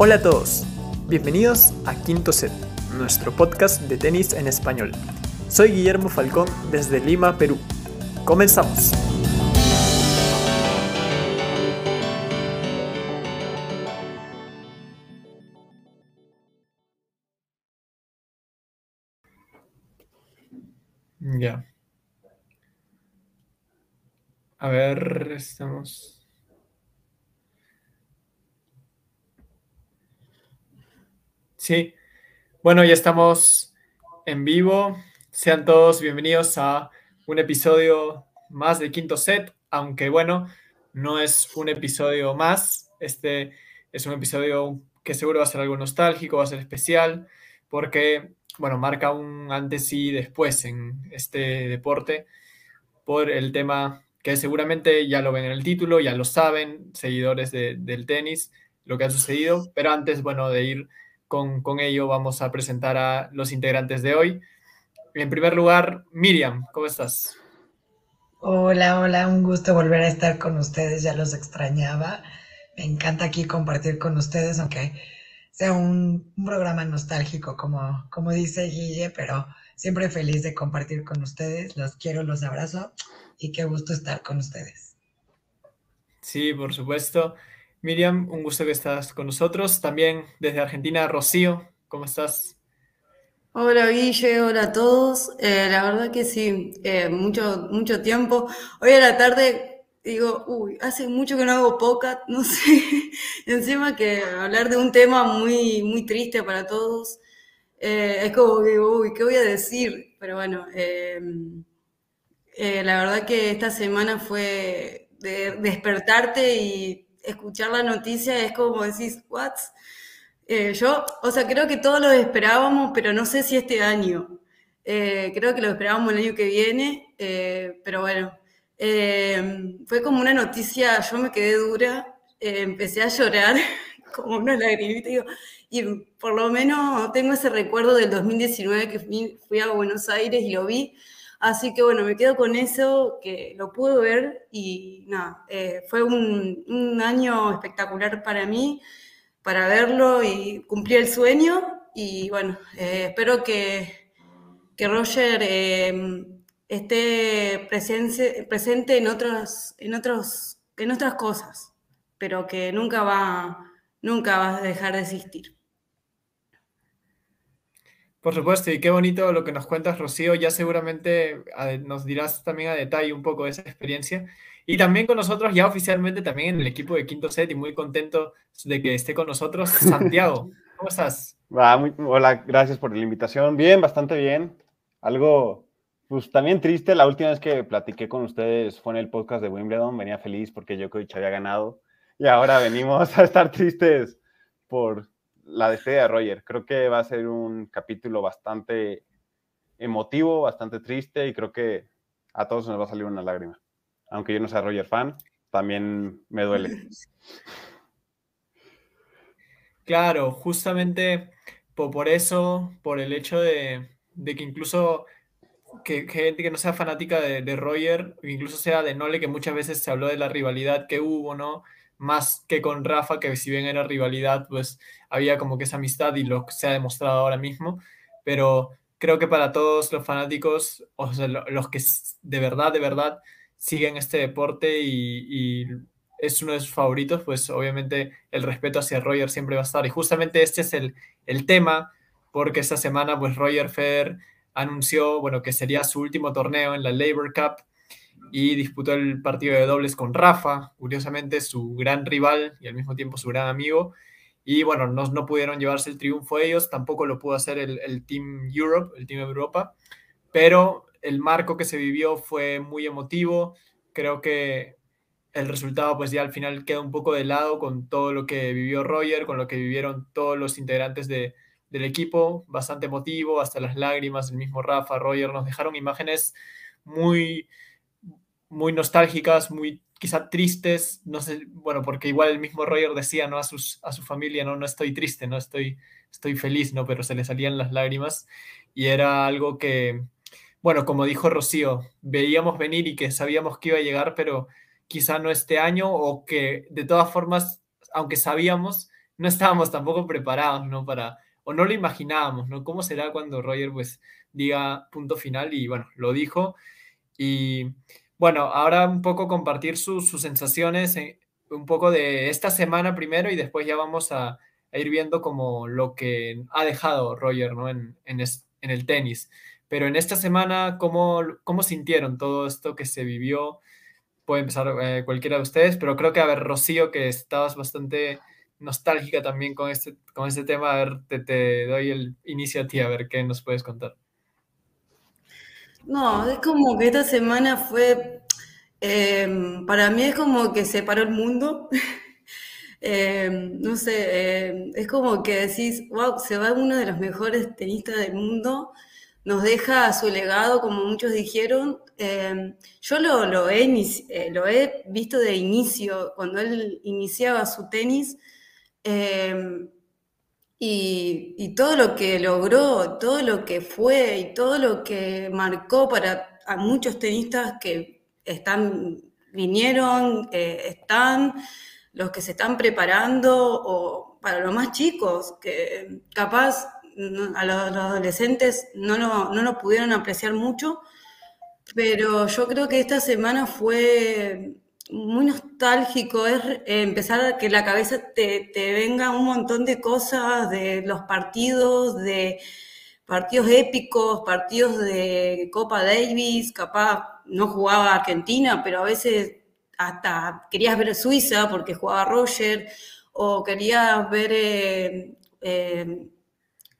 Hola a todos, bienvenidos a Quinto Set, nuestro podcast de tenis en español. Soy Guillermo Falcón desde Lima, Perú. Comenzamos. Ya. A ver, estamos. Sí, bueno, ya estamos en vivo. Sean todos bienvenidos a un episodio más de Quinto Set, aunque bueno, no es un episodio más. Este es un episodio que seguro va a ser algo nostálgico, va a ser especial, porque, bueno, marca un antes y después en este deporte por el tema que seguramente ya lo ven en el título, ya lo saben, seguidores del tenis, lo que ha sucedido, pero antes, bueno, de ir con, ello vamos a presentar a los integrantes de hoy. En primer lugar, Miriam, ¿cómo estás? Hola, hola, un gusto volver a estar con ustedes, ya los extrañaba. Me encanta aquí compartir con ustedes, aunque sea un, programa nostálgico, como, como dice Guille, pero siempre feliz de compartir con ustedes. Los quiero, los abrazo y qué gusto estar con ustedes. Sí, por supuesto. Miriam, un gusto que estás con nosotros. También desde Argentina, Rocío, ¿cómo estás? Hola Guille, hola a todos. Eh, la verdad que sí, eh, mucho, mucho tiempo. Hoy a la tarde digo, uy, hace mucho que no hago poca, no sé. Encima que hablar de un tema muy, muy triste para todos. Eh, es como que, uy, ¿qué voy a decir? Pero bueno, la verdad que esta semana fue de despertarte y escuchar la noticia es como decís, ¿what? Eh, yo, o sea, creo que todos lo esperábamos, pero no sé si este año. Eh, creo que lo esperábamos el año que viene, eh, pero bueno, fue como una noticia, yo me quedé dura, empecé a llorar como una lagrimita, digo, y por lo menos tengo ese recuerdo del 2019 que fui a Buenos Aires y lo vi, Así que bueno, me quedo con eso, que lo pude ver y nada, eh, fue un, año espectacular para mí, para verlo y cumplir el sueño. Y bueno, eh, espero que, que Roger eh, esté presente, presente en, otros, en, otros, en otras cosas, pero que nunca va, nunca va a dejar de existir. Por supuesto, y qué bonito lo que nos cuentas, Rocío. Ya seguramente nos dirás también a detalle un poco de esa experiencia. Y también con nosotros, ya oficialmente también en el equipo de Quinto Set, y muy contento de que esté con nosotros, Santiago. ¿Cómo estás? hola, gracias por la invitación. Bien, bastante bien. Algo, pues también triste. La última vez que platiqué con ustedes fue en el podcast de Wimbledon. Venía feliz porque Djokovic había ganado. Y ahora venimos a estar tristes por la despedida de Roger. Creo que va a ser un capítulo bastante emotivo, bastante triste y creo que a todos nos va a salir una lágrima. Aunque yo no sea Roger fan, también me duele. Claro, justamente por, eso, por el hecho de, que incluso que, gente que no sea fanática de, de, Roger, incluso sea de Nole, que muchas veces se habló de la rivalidad que hubo, ¿no? Más que con Rafa, que si bien era rivalidad, pues había como que esa amistad y lo se ha demostrado ahora mismo, pero creo que para todos los fanáticos, o sea, los que de verdad, de verdad siguen este deporte y, es uno de sus favoritos, pues obviamente el respeto hacia Roger siempre va a estar. Y justamente este es el, el tema, porque esta semana pues Roger Federer anunció, bueno, que sería su último torneo en la Labor Cup y disputó el partido de dobles con Rafa, curiosamente su gran rival y al mismo tiempo su gran amigo. Y bueno, no, no pudieron llevarse el triunfo ellos, tampoco lo pudo hacer el, el, Team Europe, el Team Europa, pero el marco que se vivió fue muy emotivo. Creo que el resultado pues ya al final queda un poco de lado con todo lo que vivió Roger, con lo que vivieron todos los integrantes de, del equipo, bastante emotivo, hasta las lágrimas, el mismo Rafa, Roger, nos dejaron imágenes muy, muy nostálgicas, muy quizá tristes, no sé, bueno, porque igual el mismo Roger decía, ¿no? A, sus, a su familia, ¿no? No estoy triste, no estoy, estoy feliz, ¿no? Pero se le salían las lágrimas y era algo que, bueno, como dijo Rocío, veíamos venir y que sabíamos que iba a llegar, pero quizá no este año o que de todas formas, aunque sabíamos, no estábamos tampoco preparados, ¿no? Para, o no lo imaginábamos, ¿no? ¿Cómo será cuando Roger, pues, diga punto final? Y bueno, lo dijo. Y bueno, ahora un poco compartir sus sensaciones, eh, un poco de esta semana primero y después ya vamos a, ir viendo como lo que ha dejado Roger, ¿no? En, en, en el tenis. Pero en esta semana, ¿cómo, ¿cómo sintieron todo esto que se vivió? Puede empezar eh, cualquiera de ustedes, pero creo que, a ver, Rocío, que estabas bastante nostálgica también con este, con este tema, a ver, te, te doy el inicio a ti, a ver qué nos puedes contar. No, es como que esta semana fue, em, para mí es como que separó el mundo. Em, no sé, em, es como que decís, wow, se va uno de los mejores tenistas del mundo nos deja su legado, como muchos dijeron. Yo lo, lo, he, eh, lo, he, visto de inicio, cuando él iniciaba su tenis, y, todo lo que logró, todo lo que fue y todo lo que marcó para muchos tenistas que están, vinieron, están, los que se están preparando, o para los más chicos, que capaz a los, adolescentes no lo, no lo pudieron apreciar mucho, pero yo creo que esta semana fue muy nostálgico, es empezar a que la cabeza te, te, venga un montón de cosas de los partidos, de partidos épicos, partidos de Copa Davis, capaz no jugaba Argentina, pero a veces hasta querías ver Suiza porque jugaba Roger, o querías ver eh, eh,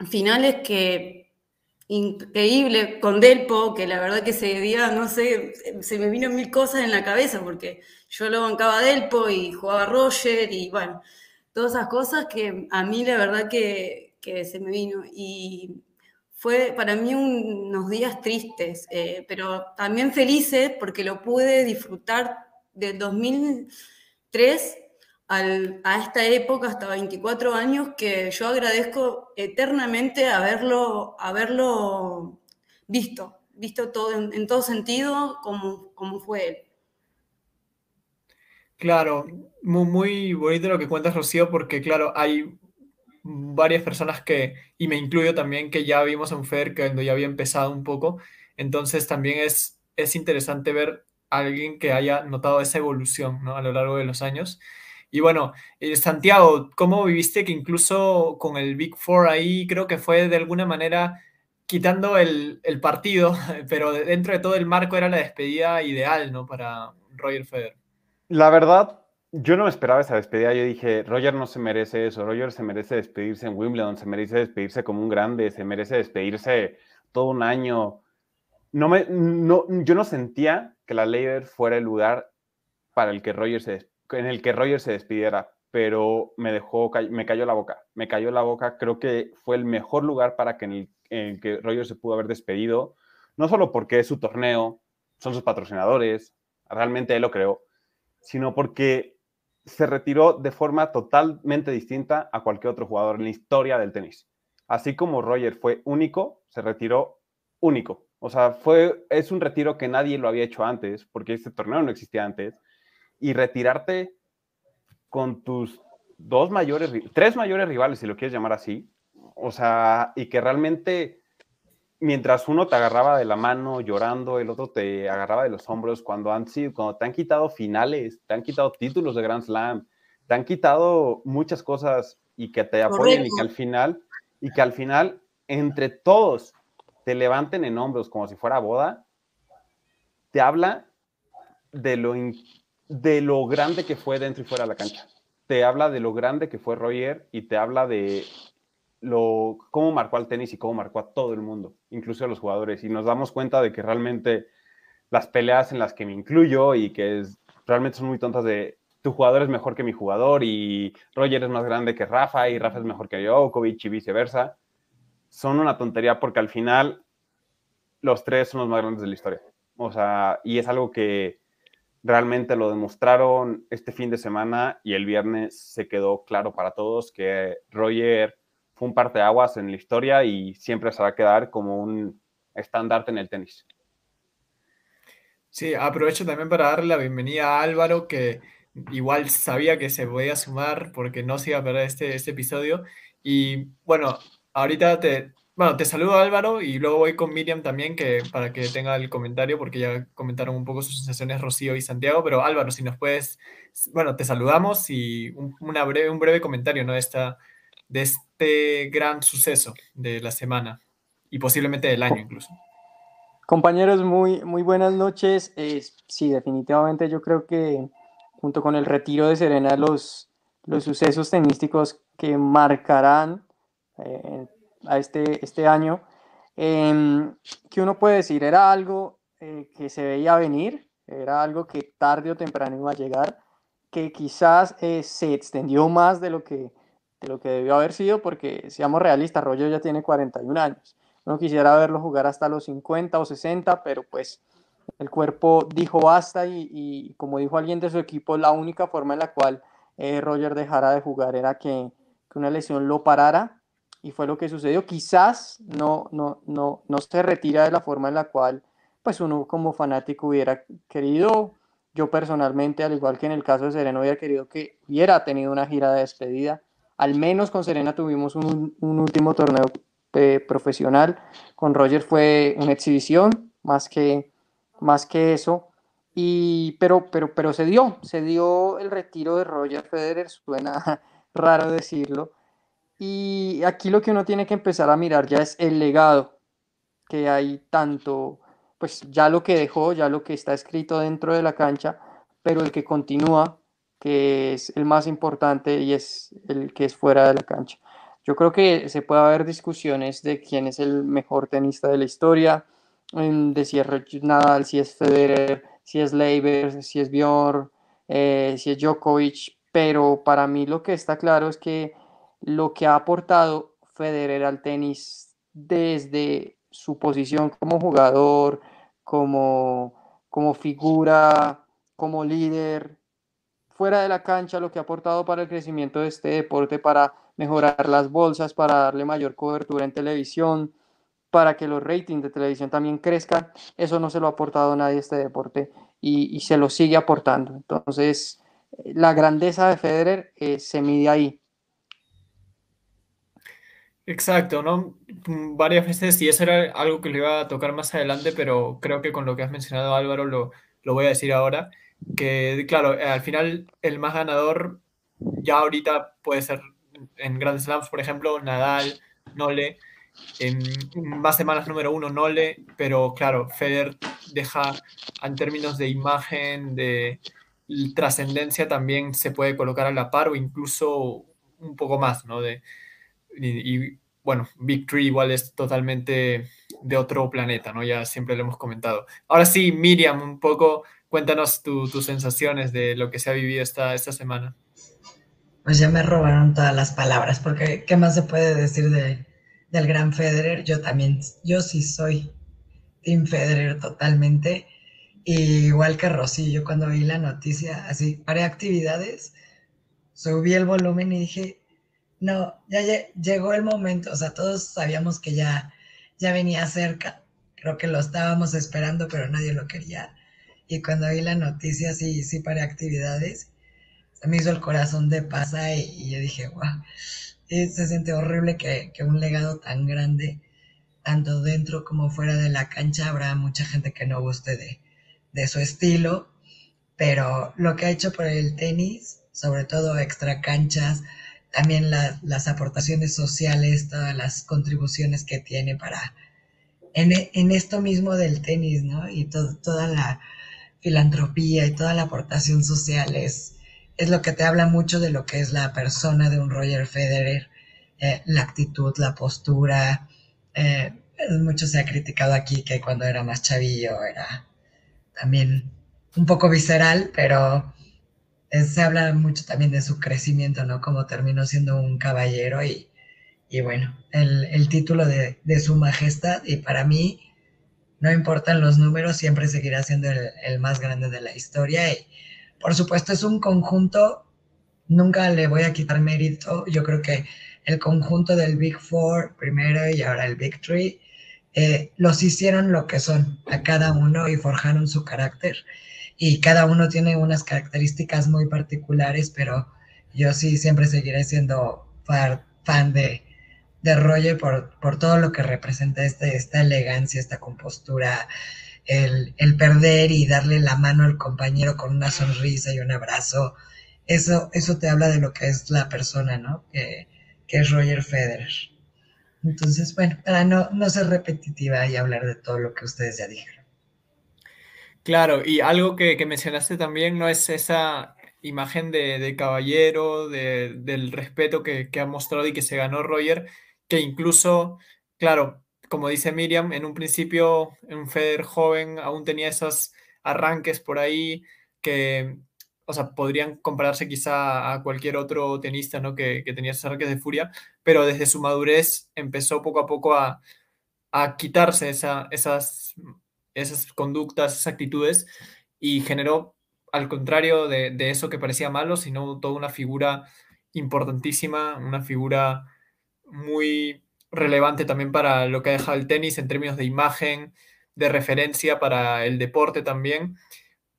finales que increíble con Delpo, que la verdad que ese día, no sé, se me vino mil cosas en la cabeza, porque yo lo bancaba a Delpo y jugaba Roger y bueno, todas esas cosas que a mí la verdad que, que se me vino. Y fue para mí unos días tristes, eh, pero también felices porque lo pude disfrutar del 2003 a esta época, hasta 24 años, que yo agradezco eternamente haberlo, haberlo visto, visto todo en, todo sentido como, como fue él. Claro, muy, muy bonito lo que cuentas, Rocío, porque claro, hay varias personas que, y me incluyo también, que ya vimos en Fer cuando ya había empezado un poco, entonces también es, es interesante ver a alguien que haya notado esa evolución ¿no? a lo largo de los años. Y bueno, eh, Santiago, ¿cómo viviste que incluso con el Big Four ahí creo que fue de alguna manera quitando el, partido, pero dentro de todo el marco era la despedida ideal, ¿no? Para Roger Federer. La verdad, yo no esperaba esa despedida. Yo dije, Roger no se merece eso. Roger se merece despedirse en Wimbledon, se merece despedirse como un grande, se merece despedirse todo un año. No me, no, yo no sentía que la Leiber fuera el lugar para el que Roger se en el que Roger se despidiera, pero me dejó, me cayó la boca, me cayó la boca, creo que fue el mejor lugar para que en el, que Roger se pudo haber despedido, no solo porque es su torneo, son sus patrocinadores, realmente él lo creó, sino porque se retiró de forma totalmente distinta a cualquier otro jugador en la historia del tenis. Así como Roger fue único, se retiró único. O sea, fue, es un retiro que nadie lo había hecho antes, porque este torneo no existía antes y retirarte con tus dos mayores, tres mayores rivales, si lo quieres llamar así, o sea, y que realmente mientras uno te agarraba de la mano llorando, el otro te agarraba de los hombros, cuando han sido, cuando te han quitado finales, te han quitado títulos de Grand Slam, te han quitado muchas cosas y que te apoyen y que al final, y que al final, entre todos, te levanten en hombros como si fuera boda, te habla de lo de lo grande que fue dentro y fuera de la cancha. Te habla de lo grande que fue Roger y te habla de lo, cómo marcó al tenis y cómo marcó a todo el mundo, incluso a los jugadores. Y nos damos cuenta de que realmente las peleas en las que me incluyo y que realmente son muy tontas de tu jugador es mejor que mi jugador y Roger es más grande que Rafa y Rafa es mejor que Djokovic y viceversa, son una tontería porque al final los tres son los más grandes de la historia. O sea, y es algo que realmente lo demostraron este fin de semana y el viernes se quedó claro para todos que Roger fue un parteaguas en la historia y siempre se va a quedar como un estandarte en el tenis. Sí, aprovecho también para darle la bienvenida a Álvaro, que igual sabía que se podía sumar porque no se iba a perder este, este episodio. Y bueno, ahorita te, bueno, te saludo Álvaro y luego voy con Miriam también que, para que tenga el comentario porque ya comentaron un poco sus sensaciones Rocío y Santiago, pero Álvaro, si nos puedes, bueno, te saludamos y un, breve, un breve comentario ¿no? esta, de este gran suceso de la semana y posiblemente del año incluso. Compañeros, muy, muy buenas noches. Eh, sí, definitivamente yo creo que junto con el retiro de Serena, los, los sucesos tenísticos que marcarán eh, a este, este año, eh, que uno puede decir, era algo eh, que se veía venir, era algo que tarde o temprano iba a llegar, que quizás eh, se extendió más de lo, que, de lo que debió haber sido, porque seamos realistas, Roger ya tiene 41 años. Uno quisiera verlo jugar hasta los 50 o 60, pero pues el cuerpo dijo basta y, y como dijo alguien de su equipo, la única forma en la cual eh, Roger dejara de jugar era que, que, una lesión lo parara y fue lo que sucedió. Quizás no, no, no, no se retira de la forma en la cual pues uno como fanático hubiera querido. Yo personalmente, al igual que en el caso de Serena, hubiera querido que hubiera tenido una gira de despedida. Al menos con Serena tuvimos un, un último torneo eh, profesional. Con Roger fue una exhibición, más que, más que eso. Y, pero, pero, pero se dio, se dio el retiro de Roger Federer, suena raro decirlo. Y aquí lo que uno tiene que empezar a mirar ya es el legado que hay tanto, pues ya lo que dejó, ya lo que está escrito dentro de la cancha, pero el que continúa, que es el más importante y es el que es fuera de la cancha. Yo creo que se puede haber discusiones de quién es el mejor tenista de la historia, de si es Nadal, si es Federer, si es Leiber, si es Bjorn, eh, si es Djokovic, pero para mí lo que está claro es que lo que ha aportado Federer al tenis desde su posición como jugador, como, como figura, como líder, fuera de la cancha, lo que ha aportado para el crecimiento de este deporte, para mejorar las bolsas, para darle mayor cobertura en televisión, para que los ratings de televisión también crezcan, eso no se lo ha aportado nadie a este deporte y, se lo sigue aportando. Entonces, la grandeza de Federer eh, se mide ahí. Exacto, ¿no? Mm, varias veces, y eso era algo que le iba a tocar más adelante, pero creo que con lo que has mencionado Álvaro lo, lo voy a decir ahora, que claro, al final el más ganador ya ahorita puede ser en Grand Slams, por ejemplo, Nadal, Nole, en más semanas número uno Nole, pero claro, Federer deja en términos de imagen, de trascendencia, también se puede colocar a la par o incluso un poco más, ¿no? De, y, y, bueno, Big Tree igual es totalmente de otro planeta, ¿no? Ya siempre lo hemos comentado. Ahora sí, Miriam, un poco, cuéntanos tu, tus sensaciones de lo que se ha vivido esta, esta semana. Pues ya me robaron todas las palabras, porque ¿qué más se puede decir de, del gran Federer? Yo también, yo sí soy Team Federer totalmente. Y igual que Rosy, yo cuando vi la noticia, así, paré actividades, subí el volumen y dije, no, ya llegó el momento, o sea, todos sabíamos que ya, ya venía cerca, creo que lo estábamos esperando, pero nadie lo quería. Y cuando vi la noticia, sí, sí paré actividades, me hizo el corazón de pasa y, y yo dije, wow, se siente horrible que, que, un legado tan grande, tanto dentro como fuera de la cancha, habrá mucha gente que no guste de, de su estilo, pero lo que ha hecho por el tenis, sobre todo extra canchas, también la, las aportaciones sociales, todas las contribuciones que tiene para, en, en esto mismo del tenis, ¿no? Y to, toda la filantropía y toda la aportación social es, lo que te habla mucho de lo que es la persona de un Roger Federer, eh, la actitud, la postura. Eh, mucho se ha criticado aquí que cuando era más chavillo era también un poco visceral, pero se habla mucho también de su crecimiento, ¿no? Como terminó siendo un caballero y, y bueno, el, el título de, de, su majestad. Y para mí, no importan los números, siempre seguirá siendo el, el, más grande de la historia. Y por supuesto es un conjunto, nunca le voy a quitar mérito, yo creo que el conjunto del Big Four primero y ahora el Big Three, eh, los hicieron lo que son a cada uno y forjaron su carácter y cada uno tiene unas características muy particulares, pero yo sí siempre seguiré siendo fan de, de Roger por, por, todo lo que representa este, esta elegancia, esta compostura, el, el, perder y darle la mano al compañero con una sonrisa y un abrazo. Eso, eso te habla de lo que es la persona, ¿no? Que, que es Roger Federer. Entonces, bueno, para no, no ser repetitiva y hablar de todo lo que ustedes ya dijeron. Claro, y algo que, mencionaste también no es esa imagen de, de caballero, de, del respeto que, ha mostrado y que se ganó Roger, que incluso, claro, como dice Miriam, en un principio, un Federer joven aún tenía esos arranques por ahí que, o sea, podrían compararse quizá a cualquier otro tenista, ¿no? Que, que tenía esos arranques de furia, pero desde su madurez empezó poco a poco a, a quitarse esa, esas, esas conductas, esas actitudes y generó al contrario de, de, eso que parecía malo, sino toda una figura importantísima, una figura muy relevante también para lo que ha dejado el tenis en términos de imagen, de referencia para el deporte también,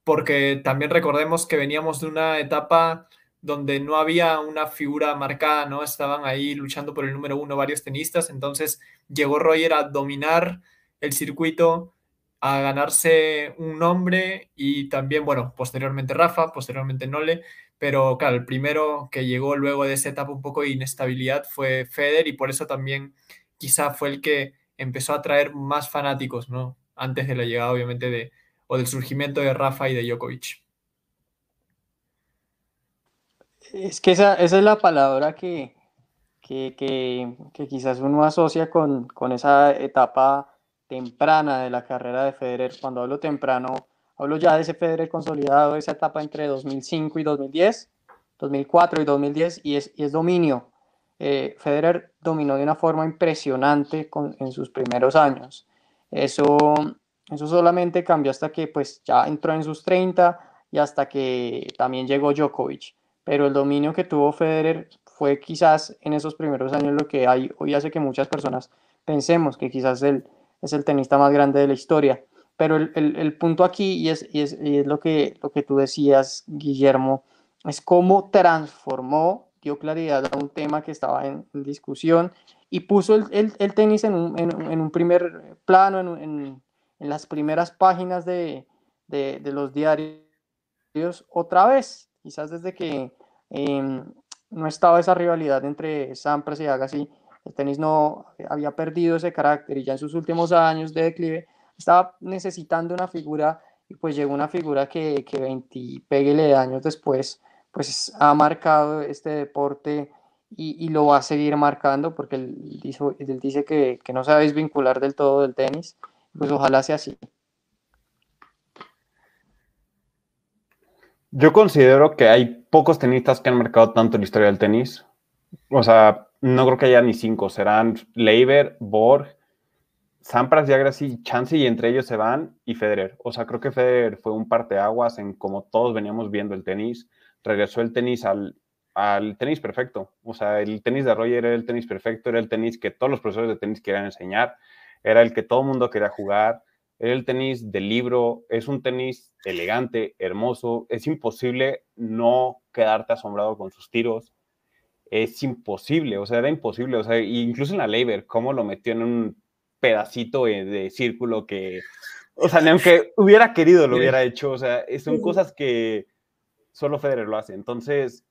porque también recordemos que veníamos de una etapa donde no había una figura marcada, ¿no? Estaban ahí luchando por el número uno varios tenistas, entonces llegó Roger a dominar el circuito, a ganarse un nombre y también, bueno, posteriormente Rafa, posteriormente Nole, pero claro, el primero que llegó luego de esa etapa un poco de inestabilidad fue Feder y por eso también quizá fue el que empezó a atraer más fanáticos, ¿no? Antes de la llegada, obviamente, de, o del surgimiento de Rafa y de Djokovic. Es que esa, esa es la palabra que, que, que, que quizás uno asocia con, con esa etapa temprana de la carrera de Federer. Cuando hablo temprano, hablo ya de ese Federer consolidado, esa etapa entre 2005 y 2010, 2004 y 2010, y es, y es dominio. Eh, Federer dominó de una forma impresionante con, en sus primeros años. Eso, eso solamente cambió hasta que pues ya entró en sus 30 y hasta que también llegó Djokovic. Pero el dominio que tuvo Federer fue quizás en esos primeros años lo que hay, hoy hace que muchas personas pensemos que quizás el, es el tenista más grande de la historia. Pero el, el, punto aquí, y es, y es, y es, lo, que, lo que tú decías, Guillermo, es cómo transformó, dio claridad a un tema que estaba en, discusión y puso el, el tenis en un, en, un, primer plano, en, en las primeras páginas de, de, los diarios otra vez, quizás desde que eh, no estaba esa rivalidad entre Sampras y Agassi, el tenis no había perdido ese carácter y ya en sus últimos años de declive estaba necesitando una figura y pues llegó una figura que, que 20 péguele de años después pues ha marcado este deporte y, y, lo va a seguir marcando porque él, dijo, él dice que, que no se va a desvincular del todo del tenis, pues ojalá sea así. Yo considero que hay pocos tenistas que han marcado tanto la historia del tenis. O sea, no creo que haya ni cinco, serán Leiber, Borg, Sampras y Agassi, Chance y entre ellos se van y Federer. O sea, creo que Federer fue un parteaguas en como todos veníamos viendo el tenis. Regresó el tenis al, al tenis perfecto. O sea, el tenis de Roger era el tenis perfecto, era el tenis que todos los profesores de tenis querían enseñar, era el que todo el mundo quería jugar, era el tenis del libro, es un tenis elegante, hermoso, es imposible no quedarte asombrado con sus tiros, es imposible, o sea, era imposible, o sea, incluso en la Leiber, cómo lo metió en un pedacito de, de círculo que, o sea, ni aunque hubiera querido lo hubiera hecho, o sea, son cosas que solo Federer lo hace, entonces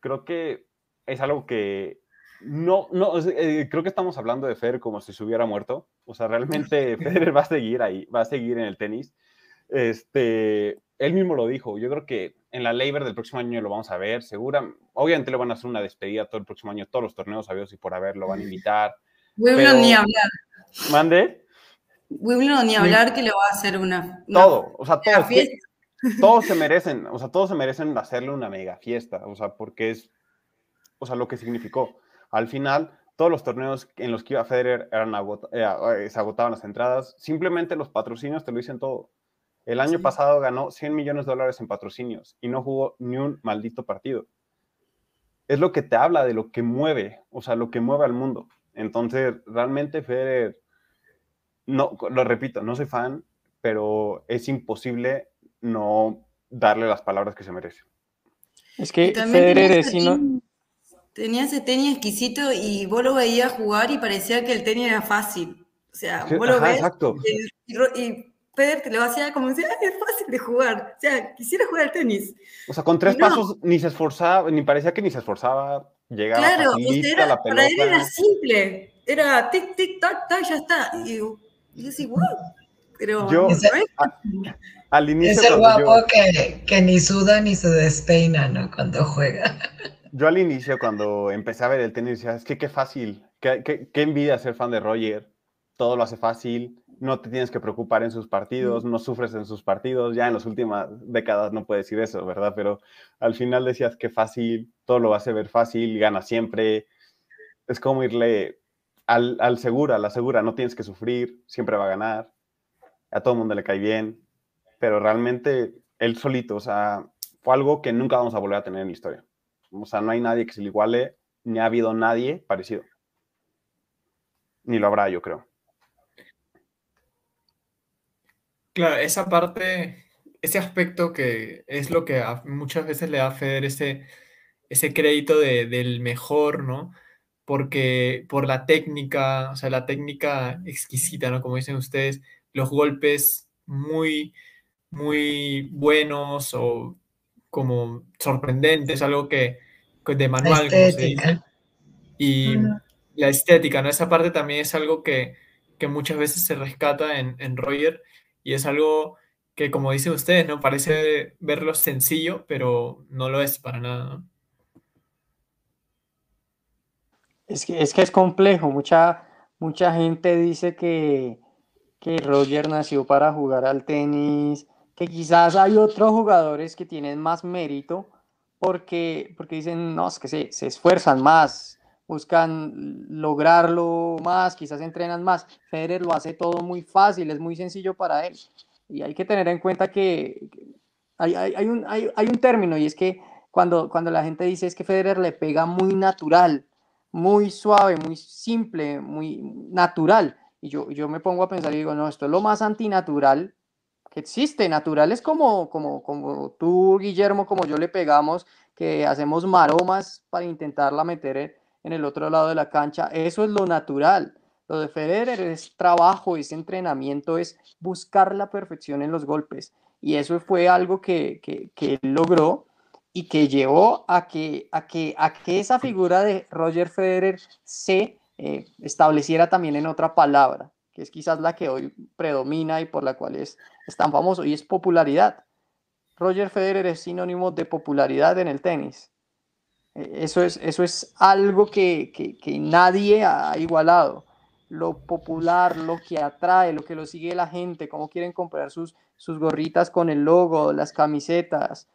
creo que es algo que no, no, eh, creo que estamos hablando de Federer como si se hubiera muerto, o sea, realmente Federer va a seguir ahí, va a seguir en el tenis, este, él mismo lo dijo, yo creo que en la Labor del próximo año lo vamos a ver, segura, obviamente le van a hacer una despedida todo el próximo año, todos los torneos sabidos y por haber lo van a invitar. Wimbledon pero... ni hablar. ¿Mande? Wimbledon ni hablar que le va a hacer una... una todo, o sea, todos, que, todos se merecen, o sea, todos se merecen hacerle una mega fiesta, o sea, porque es, o sea, lo que significó. Al final, todos los torneos en los que iba Federer eran agot eh, se agotaban las entradas, simplemente los patrocinios te lo dicen todo. El año sí. pasado ganó 100 millones de dólares en patrocinios y no jugó ni un maldito partido. Es lo que te habla de lo que mueve, o sea, lo que mueve al mundo. Entonces, realmente Federer, no, lo repito, no soy fan, pero es imposible no darle las palabras que se merece. Es que Federer es sino... Tenía ese tenis exquisito y vos lo veías jugar y parecía que el tenis era fácil. O sea, vos lo ves exacto. y, y Federer te lo hacía como decía, es fácil de jugar. O sea, quisiera jugar al tenis. O sea, con tres pasos ni se esforzaba, ni parecía que ni se esforzaba. Llegaba claro, facilita la pelota. para él era simple. Era tic, tic, tac, tac, ya está. Y, y yo decía, wow. Pero Yo, ¿no? a- al inicio, Es el guapo yo, que, que ni suda ni se despeina, ¿no? Cuando juega. yo al inicio, cuando empecé a ver el tenis, decía, es que qué fácil, qué, qué, qué envidia ser fan de Roger, todo lo hace fácil, no te tienes que preocupar en sus partidos, no sufres en sus partidos, ya en las últimas décadas no puedes decir eso, ¿verdad? Pero al final decías que fácil, todo lo hace ver fácil, gana siempre, es como irle al, al segura, a la segura, no tienes que sufrir, siempre va a ganar, a todo el mundo le cae bien, pero realmente él solito, o sea, fue algo que nunca vamos a volver a tener en la historia. O sea, no hay nadie que se le iguale, ni ha habido nadie parecido. Ni lo habrá, yo creo. Claro, esa parte, ese aspecto que es lo que a- muchas veces le da a Federer ese, ese crédito de- del mejor, ¿no? Porque por la técnica, o sea, la técnica exquisita, ¿no? Como dicen ustedes, los golpes muy, muy buenos o como sorprendentes, algo que, que de La manual, como se dice. Y Mm. la estética, ¿no? Esa parte también es algo que, que muchas veces se rescata en, en Roger y es algo que, como dicen ustedes, ¿no? Parece verlo sencillo, pero no lo es para nada, ¿no? Es que, es que es complejo. Mucha, mucha gente dice que, que Roger nació para jugar al tenis, que quizás hay otros jugadores que tienen más mérito porque, porque dicen, no, es que se, se esfuerzan más, buscan lograrlo más, quizás entrenan más. Federer lo hace todo muy fácil, es muy sencillo para él. Y hay que tener en cuenta que hay, hay- hay un, hay un término y es que cuando, cuando la gente dice es que Federer le pega muy natural, muy suave, muy simple, muy natural. Y yo, yo me pongo a pensar y digo, no, esto es lo más antinatural que existe. Natural es como, como, como tú, Guillermo, como yo le pegamos, que hacemos maromas para intentarla meter en, el otro lado de la cancha. Eso es lo natural. Lo de Federer es trabajo, es entrenamiento, es buscar la perfección en los golpes. Y eso fue algo que, que, que él logró y que llevó a que, a que, a que esa figura de Roger Federer se eh, estableciera también en otra palabra, que es quizás la que hoy predomina y por la cual es tan famoso, y es popularidad. Roger Federer es sinónimo de popularidad en el tenis. Eh, Eso es, eso es algo que, que, que nadie ha igualado. Lo popular, lo que atrae, lo que lo sigue la gente, cómo quieren comprar sus, sus gorritas con el logo, las camisetas,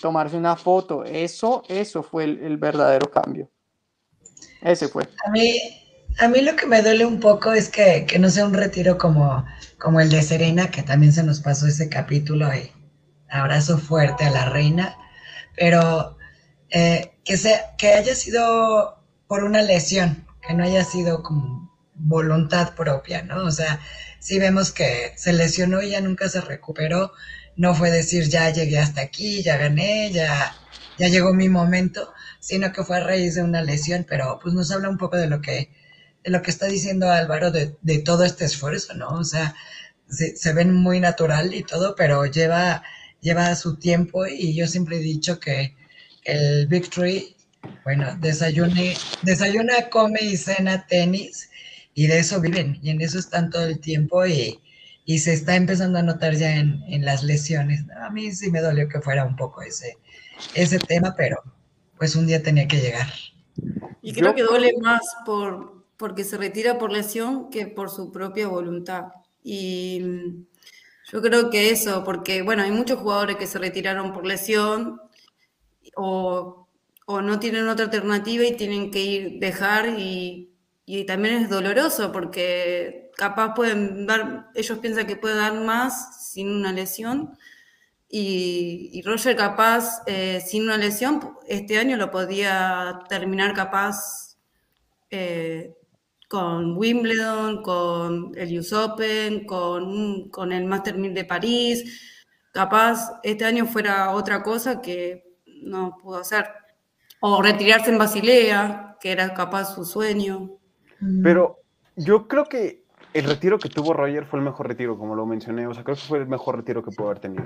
tomarse una foto. Eso, eso fue el, el verdadero cambio. Ese fue. A mí, a mí lo que me duele un poco es que, que no sea un retiro como, como el de Serena, que también se nos pasó ese capítulo y abrazo fuerte a la reina, pero eh, que, sea, que haya sido por una lesión, que no haya sido como voluntad propia, ¿no? O sea, si vemos que se lesionó y ya nunca se recuperó, no fue decir ya llegué hasta aquí, ya gané, ya, ya llegó mi momento, sino que fue a raíz de una lesión, pero pues nos habla un poco de lo que, de lo que está diciendo Álvaro, de, de todo este esfuerzo, ¿no? O sea, se, se ven muy natural y todo, pero lleva, lleva su tiempo y yo siempre he dicho que el Victory, bueno, desayune, desayuna, come y cena tenis y de eso viven y en eso están todo el tiempo y, y se está empezando a notar ya en, en las lesiones. A mí sí me dolió que fuera un poco ese, ese tema, pero pues un día tenía que llegar. Y creo que duele más por, porque se retira por lesión que por su propia voluntad. Y yo creo que eso, porque bueno, hay muchos jugadores que se retiraron por lesión o, no tienen otra alternativa y tienen que ir, dejar y, también es doloroso porque capaz pueden dar, ellos piensan que pueden dar más sin una lesión y, Roger capaz, eh, sin una lesión, este año lo podía terminar capaz eh, con Wimbledon, con el US Open, con, con el Master 1000 de París. capaz este año fuera otra cosa que no pudo hacer. O retirarse en Basilea, que era capaz su sueño. Pero yo creo que el retiro que tuvo Roger fue el mejor retiro, como lo mencioné. O sea, creo que fue el mejor retiro que pudo haber tenido.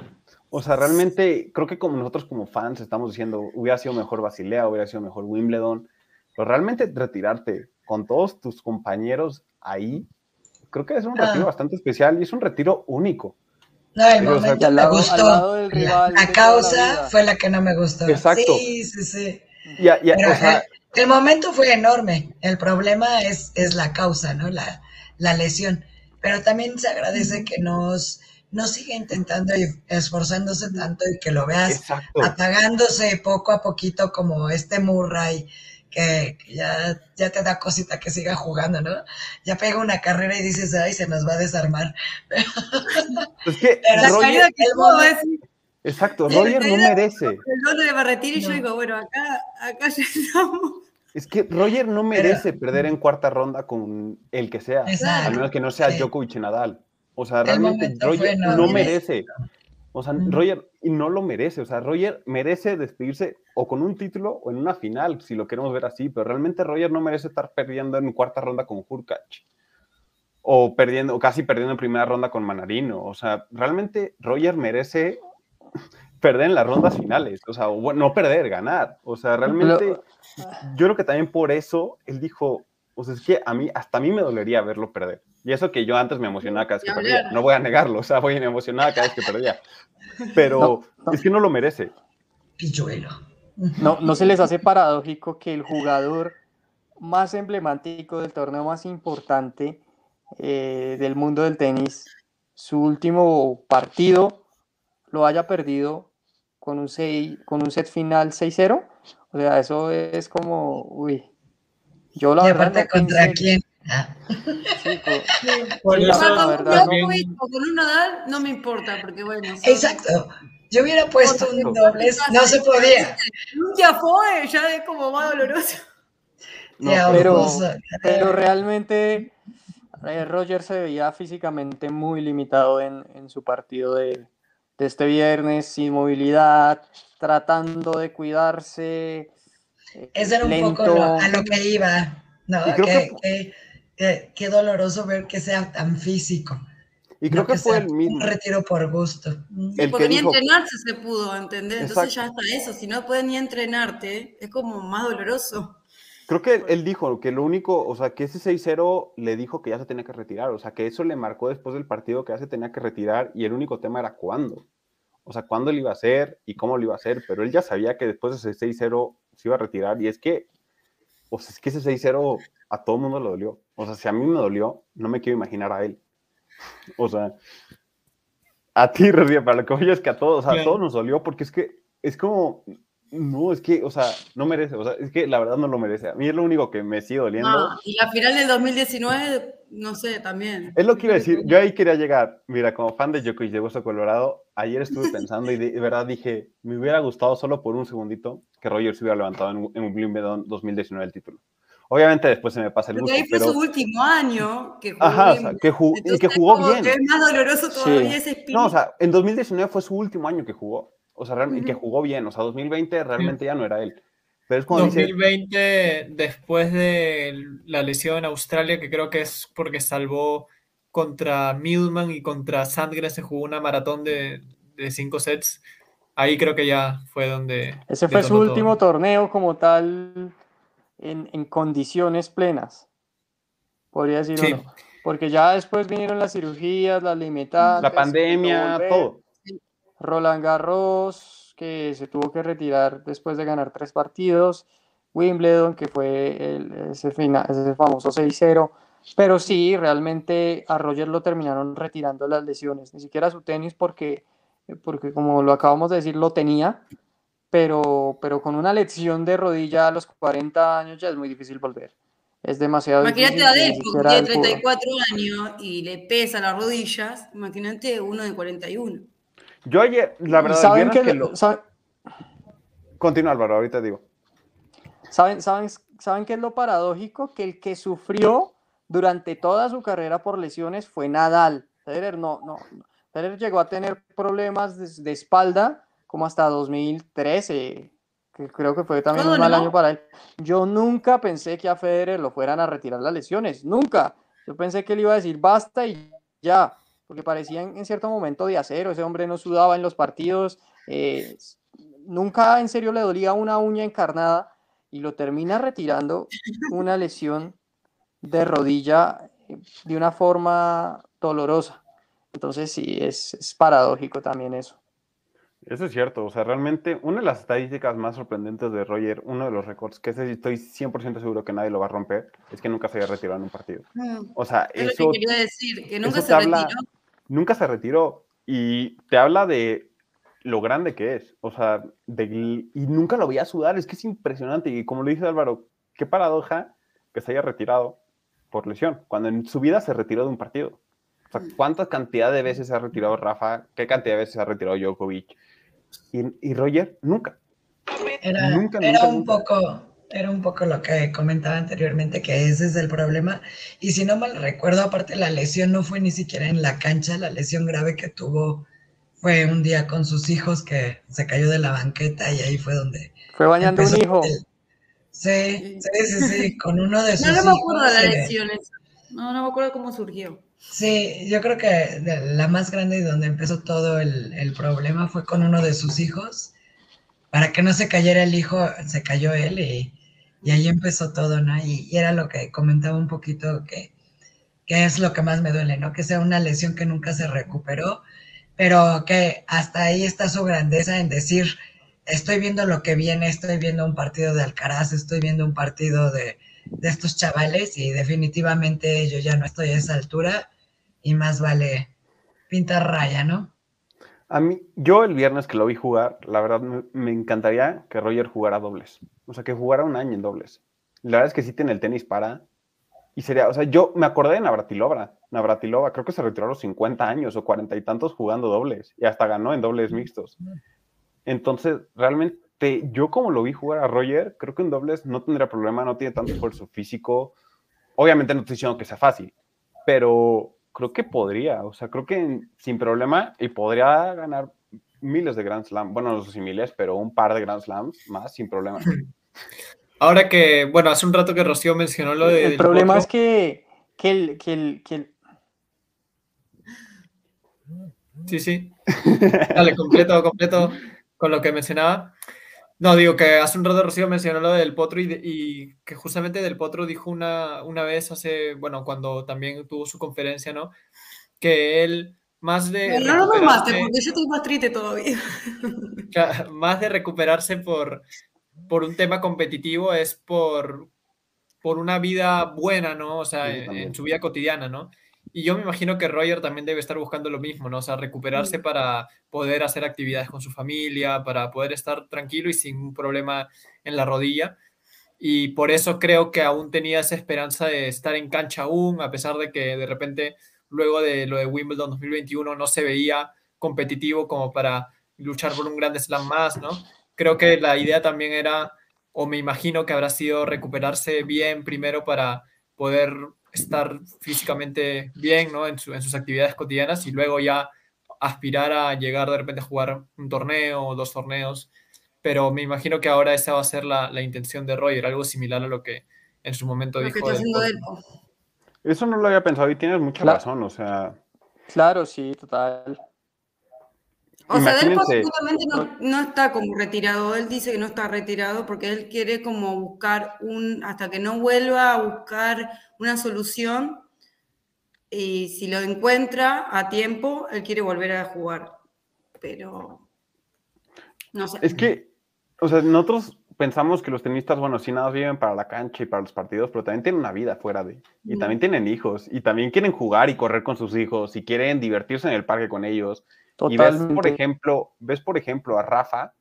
O sea, realmente creo que como nosotros como fans estamos diciendo, hubiera sido mejor Basilea, hubiera sido mejor Wimbledon. Pero realmente retirarte con todos tus compañeros ahí, creo que es un retiro Ah. bastante especial y es un retiro único. No, el Pero, o sea, momento al me lado- gustó. al lado del La- rival la, la causa vida. fue la que no me gustó. Exacto. Sí, sí, sí. Y, a- y a- Pero o sea, el, el momento fue enorme. El problema es, es la causa, ¿no? La, la lesión. Pero también se agradece que nos no siga intentando y esforzándose tanto y que lo veas exacto. apagándose poco a poquito como este Murray que, que ya, ya te da cosita que siga jugando, ¿no? Ya pega una carrera y dices, ay, se nos va a desarmar. Es que Pero La Roger- caída que el tuvo es exacto, Roger no merece. el doble de Barretir y yo No. digo, bueno, acá, acá ya estamos. Es que Roger no merece perder en cuarta ronda con el que sea, Exacto. al menos que no sea Sí. Djokovic y Nadal. O sea, realmente fue Roger no enorme. merece. O sea. Roger y no lo merece. O sea, Roger merece despedirse o con un título o en una final, si lo queremos ver así. Pero realmente Roger no merece estar perdiendo en cuarta ronda con Hurkacz. O perdiendo, o casi perdiendo en primera ronda con Manarino. O sea, realmente Roger merece perder en las rondas finales. O sea, bueno, no perder, ganar. O sea, realmente yo creo que también por eso él dijo, o sea, es que a mí, hasta a mí me dolería verlo perder. Y eso que yo antes me emocionaba cada vez que perdía. No voy a negarlo, o sea, voy me emocionaba cada vez que perdía. Pero no. es que no lo merece. Pilluelo. No, ¿No se les hace paradójico que el jugador más emblemático del torneo más importante eh, del mundo del tenis, su último partido lo haya perdido con un, sei- con un set final 6-0? O sea, eso es como, uy, yo la y verdad aparte, no ¿contra pensé- quién? Sí, co- Por Sí, eso la Con un verdad, también- Djokovic o con un Nadal no me importa, porque bueno. son- Exacto. Yo hubiera puesto un dobles, no se podía. Nunca fue, ya es como más doloroso. No, Ya, pero- Pero realmente eh, Roger se veía físicamente muy limitado en, en su partido de, de este viernes, sin movilidad, tratando de cuidarse. eh, Ese era un poco lento. lo- a lo que iba, ¿no? Y creo Que- que- que- que- Qué doloroso ver que sea tan físico. Y creo no que fue sea el mismo. Un retiro por gusto. El Porque que ni dijo- entrenarse se pudo, ¿entendés? Entonces ya Exacto. hasta eso, si no puedes ni entrenarte, es como más doloroso. Creo que él dijo que lo único, o sea, que ese 6-0 le dijo que ya se tenía que retirar, o sea, que eso le marcó después del partido que ya se tenía que retirar y el único tema era cuándo. O sea, cuándo lo iba a hacer y cómo lo iba a hacer, pero él ya sabía que después de ese 6-0 se iba a retirar y es que, o sea, es que ese 6-0 a todo el mundo le dolió. O sea, si a mí me dolió, no me quiero imaginar a él. O sea, a ti, Rocío, para lo que voy es que a todos, o sea, a todos nos dolió porque es que es como, no, es que, o sea, no merece, o sea, es que la verdad no lo merece. A mí es lo único que me sigue doliendo. Ah, y la final del 2019, no sé, también. Es lo que iba a decir, yo ahí quería llegar, mira, como fan de Djokovic de Hueso Colorado, ayer estuve pensando y de, de verdad dije, me hubiera gustado solo por un segundito que Roger se hubiera levantado en, en Wimbledon 2019 el título. Obviamente después se me pasa el Porque gusto, ahí fue pero... su último año que jugó Ajá, o bien. sea, que, ju- y Entonces que jugó como bien. que es más doloroso todavía Sí. ese espíritu. No, o sea, en 2019 fue su último año que jugó. O sea, realmente que Ujú. jugó bien. O sea, 2020 realmente ya no era él. Pero es cuando dice, 2020, después de la lesión en Australia, que creo que es porque salvó contra Milman y contra Sandgren, se jugó una maratón de, de cinco sets. Ahí creo que ya fue donde. Ese fue su detonó todo. último torneo como tal en, en condiciones plenas, podría decir Sí. o no. Porque ya después vinieron las cirugías, las limitantes, la pandemia, volver. todo. Roland Garros, que se tuvo que retirar después de ganar tres partidos. Wimbledon, que fue el- ese famoso 6-0. Pero sí, realmente a Roger lo terminaron retirando las lesiones. Ni siquiera su tenis, porque, porque como lo acabamos de decir, lo tenía. Pero, pero con una lesión de rodilla a los 40 años ya es muy difícil volver. Es demasiado Imagínate difícil. a y ni Delpo, que tiene él pudo. 34 años y le pesa las rodillas. Imagínate uno de 41. Yo ayer, la verdad, ¿Saben qué, que lo- saben- Continúa, Álvaro, ahorita digo. ¿Saben, saben, ¿Saben qué es lo paradójico? Que el que sufrió durante toda su carrera por lesiones fue Nadal. Federer no, no, no. Federer llegó a tener problemas de, espalda como hasta 2013, que creo que fue también un mal año para él. Yo nunca pensé que a Federer lo fueran a retirar las lesiones, nunca. Yo pensé que él iba a decir basta y ya, porque parecía en, cierto momento de acero, ese hombre no sudaba en los partidos, eh, nunca en serio le dolía una uña encarnada y lo termina retirando una lesión de rodilla eh, de una forma dolorosa. Entonces sí, es, es, paradójico también eso. Eso es cierto, o sea, realmente una de las estadísticas más sorprendentes de Roger, uno de los récords, que ese estoy 100% seguro que nadie lo va a romper, es que nunca se haya retirado en un partido. Mm. O sea, es eso... Lo que quería decir, que nunca se retiró. Nunca se retiró y te habla de lo grande que es, o sea, de, y nunca lo veía sudar, es que es impresionante y como lo dice Álvaro, qué paradoja que se haya retirado por lesión, cuando en su vida se retiró de un partido. O sea, ¿cuánta cantidad de veces se ha retirado Rafa? ¿Qué cantidad de veces se ha retirado Djokovic? Y, Roger, nunca. Era, nunca, era un poco era un poco lo que comentaba anteriormente, que ese es el problema. Y si no mal recuerdo, aparte la lesión no fue ni siquiera en la cancha, la lesión grave que tuvo fue un día con sus hijos que se cayó de la banqueta y ahí fue donde... Fue bañando un hijo. Sí, sí, sí, sí, con uno de sus hijos. No, me acuerdo de las lesiones. No, no me acuerdo cómo surgió. Sí, yo creo que la más grande y donde empezó todo el, problema fue con uno de sus hijos. Para que no se cayera el hijo, se cayó él y, y ahí empezó todo, ¿no? Y, y, era lo que comentaba un poquito que, que es lo que más me duele, ¿no? Que sea una lesión que nunca se recuperó pero que hasta ahí está su grandeza en decir, estoy viendo lo que viene, estoy viendo un partido de Alcaraz, estoy viendo un partido de, estos chavales y definitivamente yo ya no estoy a esa altura y más vale pintar raya, ¿no? A mí, yo el viernes que lo vi jugar, la verdad me, encantaría que Roger jugara dobles, o sea, que jugara un año en dobles. La verdad es que sí tiene el tenis para, y sería, o sea, yo me acordé de Navratilova. Navratilova creo que se retiró a los 50 años o 40 y tantos jugando dobles y hasta ganó en dobles mixtos. Entonces, realmente, yo como lo vi jugar a Roger, creo que en dobles no tendría problema, no tiene tanto esfuerzo físico. Obviamente no estoy diciendo que sea fácil, pero creo que podría, o sea, creo que sin problema y podría ganar miles de Grand Slam, bueno, no sé si miles, pero un par de Grand Slams más sin problema. Ahora que, bueno, hace un rato que Rocío mencionó lo de... El problema es que, que, el, que, el, que Sí, sí. Dale, completo, completo con lo que mencionaba. No, digo que hace un rato Rocío mencionó lo del Potro y, que justamente del Potro dijo una, una vez hace, bueno, cuando también tuvo su conferencia, ¿no? Que él más de... No, no, más, porque yo estoy más triste todavía. Más de recuperarse por, por un tema competitivo es por, por una vida buena, ¿no? O sea, en, su vida cotidiana, ¿no? Y yo me imagino que Roger también debe estar buscando lo mismo, ¿no? O sea, recuperarse mm. para poder hacer actividades con su familia, para poder estar tranquilo y sin un problema en la rodilla. Y por eso creo que aún tenía esa esperanza de estar en cancha aún, a pesar de que de repente luego de lo de Wimbledon 2021 no se veía competitivo como para luchar por un gran slam más, ¿no? creo que la idea también era, o me imagino que habrá sido recuperarse bien primero para poder estar físicamente bien ¿no? en, sus actividades cotidianas y luego ya aspirar a llegar de repente a jugar un torneo o dos torneos. Pero me imagino que ahora esa va a ser la, intención de Roger, algo similar a lo que en su momento dijo. Eso no lo había pensado y tienes mucha razón, o sea. Claro, sí, total. O sea, él absolutamente no, está como retirado. Él dice que no está retirado porque él quiere como buscar un, hasta que no vuelva a buscar una solución. Y si lo encuentra a tiempo, él quiere volver a jugar. Pero no sé. Es que, o sea, nosotros pensamos que los tenistas, bueno, sí nada viven para la cancha y para los partidos, pero también tienen una vida fuera de. Y también tienen hijos. Y también quieren jugar y correr con sus hijos. Y quieren divertirse en el parque con ellos y ves, por ejemplo, ves, por ejemplo, a Rafa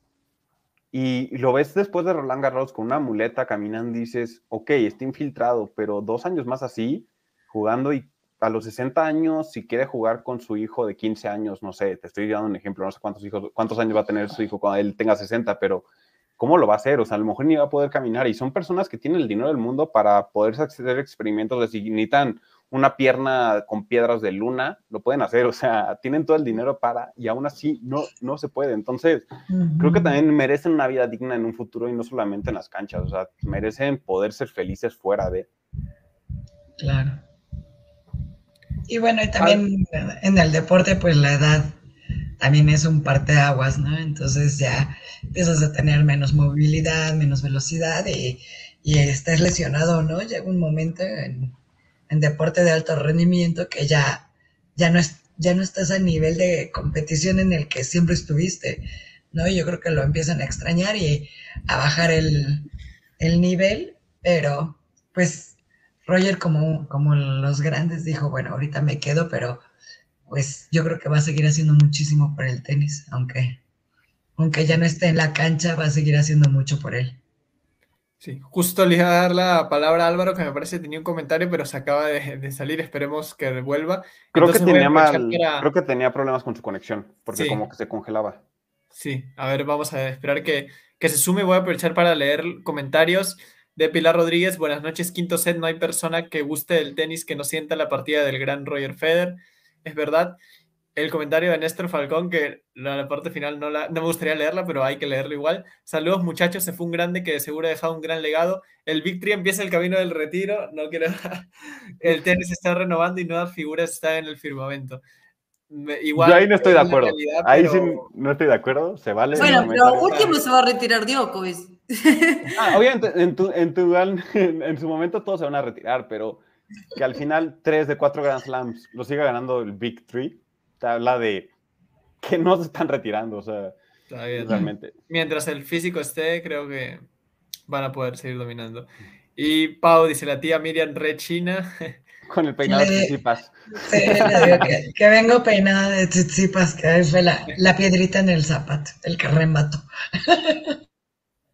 y lo ves después de Roland Garros con una muleta caminando dices, ok, está infiltrado, pero dos años más así, jugando y a los 60 años, si quiere jugar con su hijo de 15 años, no sé, te estoy dando un ejemplo, no sé cuántos hijos, cuántos años va a tener su hijo cuando él tenga 60, pero ¿cómo lo va a hacer? O sea, a lo mejor ni va a poder caminar y son personas que tienen el dinero del mundo para poder hacer experimentos de si necesitan una pierna con piedras de luna, lo pueden hacer, o sea, tienen todo el dinero para y aún así no, no se puede. Entonces, creo que también merecen una vida digna en un futuro y no solamente en las canchas, o sea, merecen poder ser felices fuera de. Claro. Y bueno, y también en el deporte, pues la edad también es un parteaguas, ¿no? Entonces ya empiezas a tener menos movilidad, menos velocidad y, y estás lesionado, ¿no? Llega un momento en, en deporte de alto rendimiento que ya, ya, no es, ya no estás a nivel de competición en el que siempre estuviste, ¿no? Yo creo que lo empiezan a extrañar y a bajar el, nivel, pero pues Roger como, como los grandes dijo, bueno, ahorita me quedo, pero pues yo creo que va a seguir haciendo muchísimo por el tenis, aunque, aunque ya no esté en la cancha, va a seguir haciendo mucho por él. Sí, justo le iba a dar la palabra a Álvaro, que me parece que tenía un comentario, pero se acaba de, salir, esperemos que vuelva. Creo que, tenía creo que tenía problemas con su conexión, porque como que se congelaba. Sí, a ver, vamos a esperar que, que se sume. Voy a aprovechar para leer comentarios de Pilar Rodríguez. Buenas noches, quinto set. No hay persona que guste del tenis que no sienta la partida del gran Roger Federer. Es verdad el comentario de Néstor Falcón, que la, parte final no, la, no me gustaría leerla, pero hay que leerlo igual. Saludos muchachos, se fue un grande que seguro ha dejado un gran legado. El Victory empieza el camino del retiro, no quiero... el tenis se está renovando y nuevas figuras están en el firmamento. Igual, Yo ahí no estoy de acuerdo. ahí sí no estoy de acuerdo, se vale. Bueno, pero último se va a retirar Djokovic. Ah, obviamente, en, tu, en, tu, en, su momento todos se van a retirar, pero que al final tres de cuatro Grand Slams lo siga ganando el Big Three habla de que no se están retirando, o sea, realmente. Mientras el físico esté, creo que van a poder seguir dominando. Y Pau dice la tía Miriam Red China. Con el peinado de Tsitsipas. Sí, que, que, vengo peinada de Tsitsipas, que es la, la piedrita en el zapato, el que remato.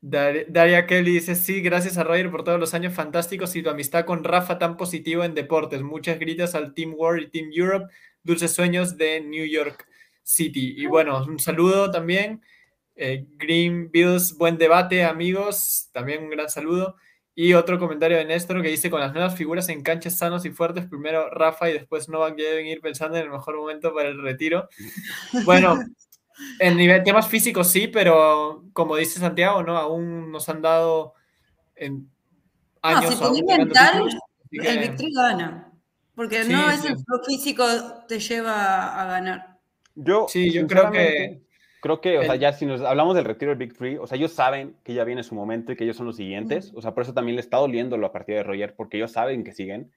Daria Kelly dice, sí, gracias a Roger por todos los años fantásticos y tu amistad con Rafa tan positivo en deportes. Muchas gritas al Team World y Team Europe. Dulces Sueños de New York City. Y bueno, un saludo también. Eh, Green Bills, buen debate, amigos. También un gran saludo. Y otro comentario de Néstor que dice: Con las nuevas figuras en canchas sanos y fuertes, primero Rafa y después Novak ya deben ir pensando en el mejor momento para el retiro. Bueno, en nivel temas físicos sí, pero como dice Santiago, ¿no? Aún nos han dado en años. No, si mental, el Victory gana. Porque no es el físico te lleva a ganar. Yo, sí, yo creo que. Creo que, o sea, ya si nos hablamos del retiro del Big Free, o sea, ellos saben que ya viene su momento y que ellos son los siguientes. O sea, por eso también le está doliendo la partida de Roger, porque ellos saben que siguen.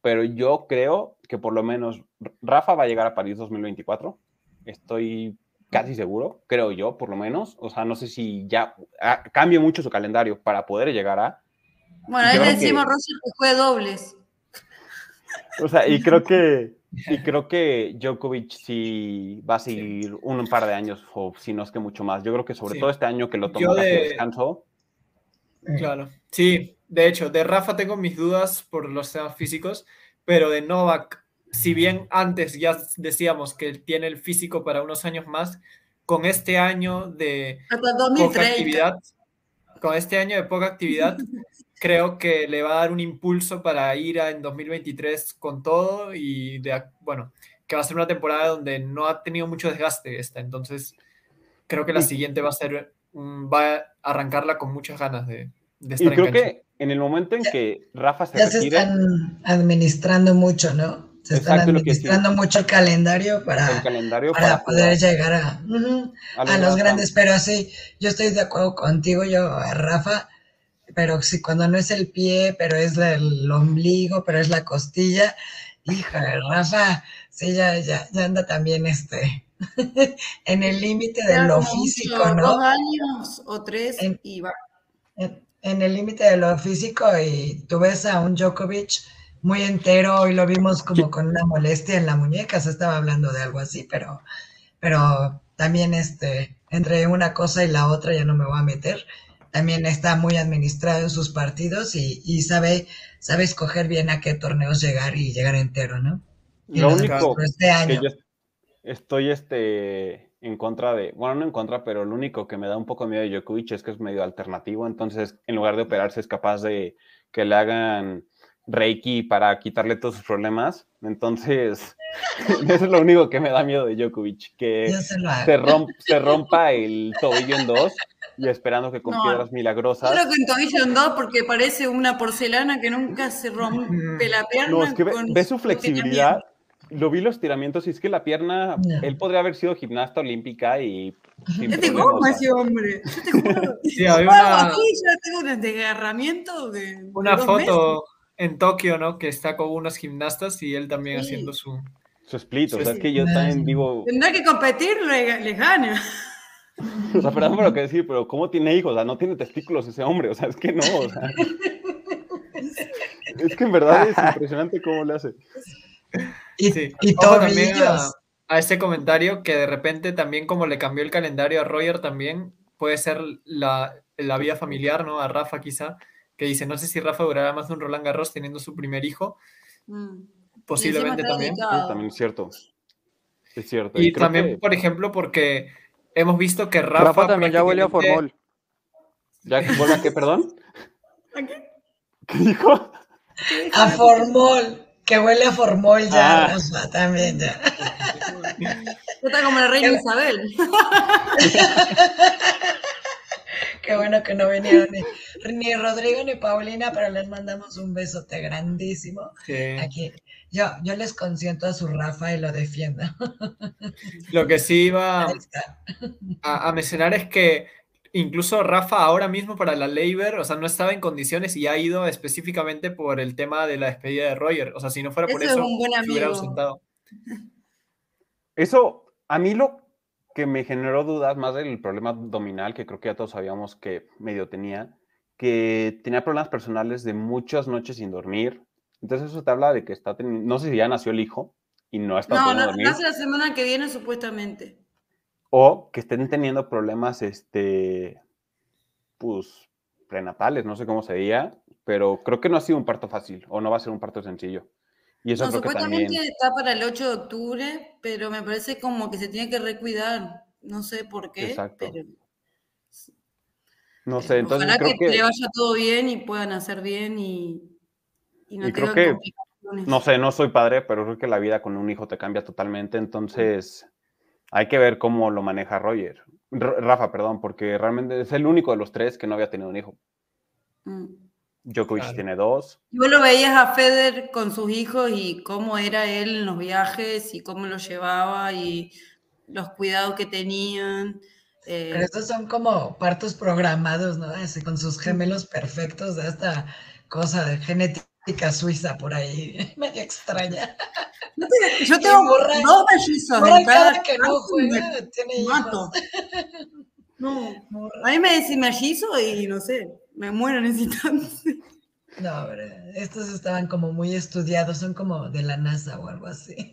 Pero yo creo que por lo menos Rafa va a llegar a París 2024. Estoy casi seguro, creo yo, por lo menos. O sea, no sé si ya ah, cambie mucho su calendario para poder llegar a. Bueno, ahí decimos Roger que fue dobles. O sea, y creo que, y creo que Djokovic sí va a seguir un par de años, o si no es que mucho más. Yo creo que sobre todo este año que lo tomó de... descanso. Claro, sí, de hecho, de Rafa tengo mis dudas por los temas físicos, pero de Novak, si bien antes ya decíamos que tiene el físico para unos años más, con este año de poca actividad, con este año de poca actividad, creo que le va a dar un impulso para ir a, en 2023 con todo y de, bueno, que va a ser una temporada donde no ha tenido mucho desgaste esta, entonces creo que la siguiente va a ser, va a arrancarla con muchas ganas de, de estar y creo que en el momento en que Rafa se ya se están administrando mucho, ¿no? Se están administrando mucho el calendario para, para, poder llegar a, a, los grandes, pero sí, yo estoy de acuerdo contigo, yo, Rafa, pero si cuando no es el pie, pero es el ombligo, pero es la costilla, hija, Rafa, sí, ya, ya, ya anda también este, en el límite de lo físico, ¿no? Dos años o tres y va. En, el límite de lo físico y tú ves a un Djokovic muy entero y lo vimos como con una molestia en la muñeca, se estaba hablando de algo así, pero, pero también este, entre una cosa y la otra ya no me voy a meter también está muy administrado en sus partidos y, sabe, sabe escoger bien a qué torneos llegar y llegar entero, ¿no? Lo único este año. que yo estoy este, en contra de, bueno, no en contra, pero lo único que me da un poco miedo de Djokovic es que es medio alternativo, entonces en lugar de operarse es capaz de que le hagan Reiki para quitarle todos sus problemas. Entonces, eso es lo único que me da miedo de Djokovic, que se, romp- se rompa el tobillo en dos y esperando que con No, piedras Yo milagrosas. creo que en tobillo en dos porque parece una porcelana que nunca se rompe la pierna. No, es que ve, ve su flexibilidad. Lo vi los tiramientos y es que la pierna, No. él podría haber sido gimnasta olímpica y Es de goma ese hombre. Yo te juro. Sí, había una, aquí, ya tengo un desgarramiento de. una de dos foto en Tokio, ¿no? Que está con unos gimnastas y él también Sí. haciendo su... su split, o sea, Sí, es que yo también digo, meses. Tendrá que competir, le- les gana. O sea, perdón por lo que decir, pero ¿cómo tiene hijos? O sea, no tiene testículos ese hombre, o sea, es que no, o sea. Es que en verdad es impresionante cómo le hace. Y, Sí. y también a, a este comentario que de repente también como le cambió el calendario a Roger también puede ser la, la vida familiar, ¿no? A Rafa quizá, que dice, no sé si Rafa durará más de un Roland Garros teniendo su primer hijo, Mm. posiblemente también. Sí, también es cierto. Es cierto. Y también, que por ejemplo, porque hemos visto que Rafa... Rafa, también ya huele a formol. ¿Ya vuelve a qué, perdón? ¿A qué? ¿Qué dijo? A formol. Que huele a formol ya, Ah. Rafa, también ya. Está como la reina Isabel. Qué bueno que no vinieron ni, ni Rodrigo ni Paulina, pero les mandamos un besote grandísimo. Sí. Aquí. Yo, yo les consiento a su Rafa y lo defiendo. Lo que sí iba a, a mencionar es que incluso Rafa ahora mismo para la Leiber, o sea, no estaba en condiciones y ha ido específicamente por el tema de la despedida de Roger. O sea, si no fuera por es eso, un buen se hubiera ausentado. Eso, a mí lo que me generó dudas más del problema abdominal, que creo que ya todos sabíamos que medio tenía, que tenía problemas personales de muchas noches sin dormir. Entonces eso te habla de que está teniendo, no sé si ya nació el hijo y no está No, no, dormir, nace la semana que viene supuestamente. o que estén teniendo problemas, este, pues, prenatales, no sé cómo se diga, pero creo que no ha sido un parto fácil, o no va a ser un parto sencillo. Y eso No, creo que supuestamente también... está para el 8 de octubre, pero me parece como que se tiene que recuidar. No sé por qué. Exacto. pero- No sé, entonces Ojalá creo que, que... le vaya todo bien y puedan hacer bien y, y no Y creo que-. No sé, no soy padre, pero creo que la vida con un hijo te cambia totalmente. Entonces, hay que ver cómo lo maneja Roger. R- Rafa, perdón, porque realmente es el único de los tres que no había tenido un hijo. Mm. Djokovic Claro. tiene dos. Y vos lo veías a Federer con sus hijos y cómo era él en los viajes y cómo los llevaba y los cuidados que tenían. eh, Pero estos son como partos programados, ¿no? Así con sus gemelos perfectos de esta cosa de genética suiza por ahí, medio extraña. no te- yo tengo Borra- dos mellizos en cada cada que no me tiene mato. hijos. No, Borra. a mí me decís mellizo y no sé, me muero en ese instante. No, hombre, estos estaban como muy estudiados, son como de la NASA o algo así.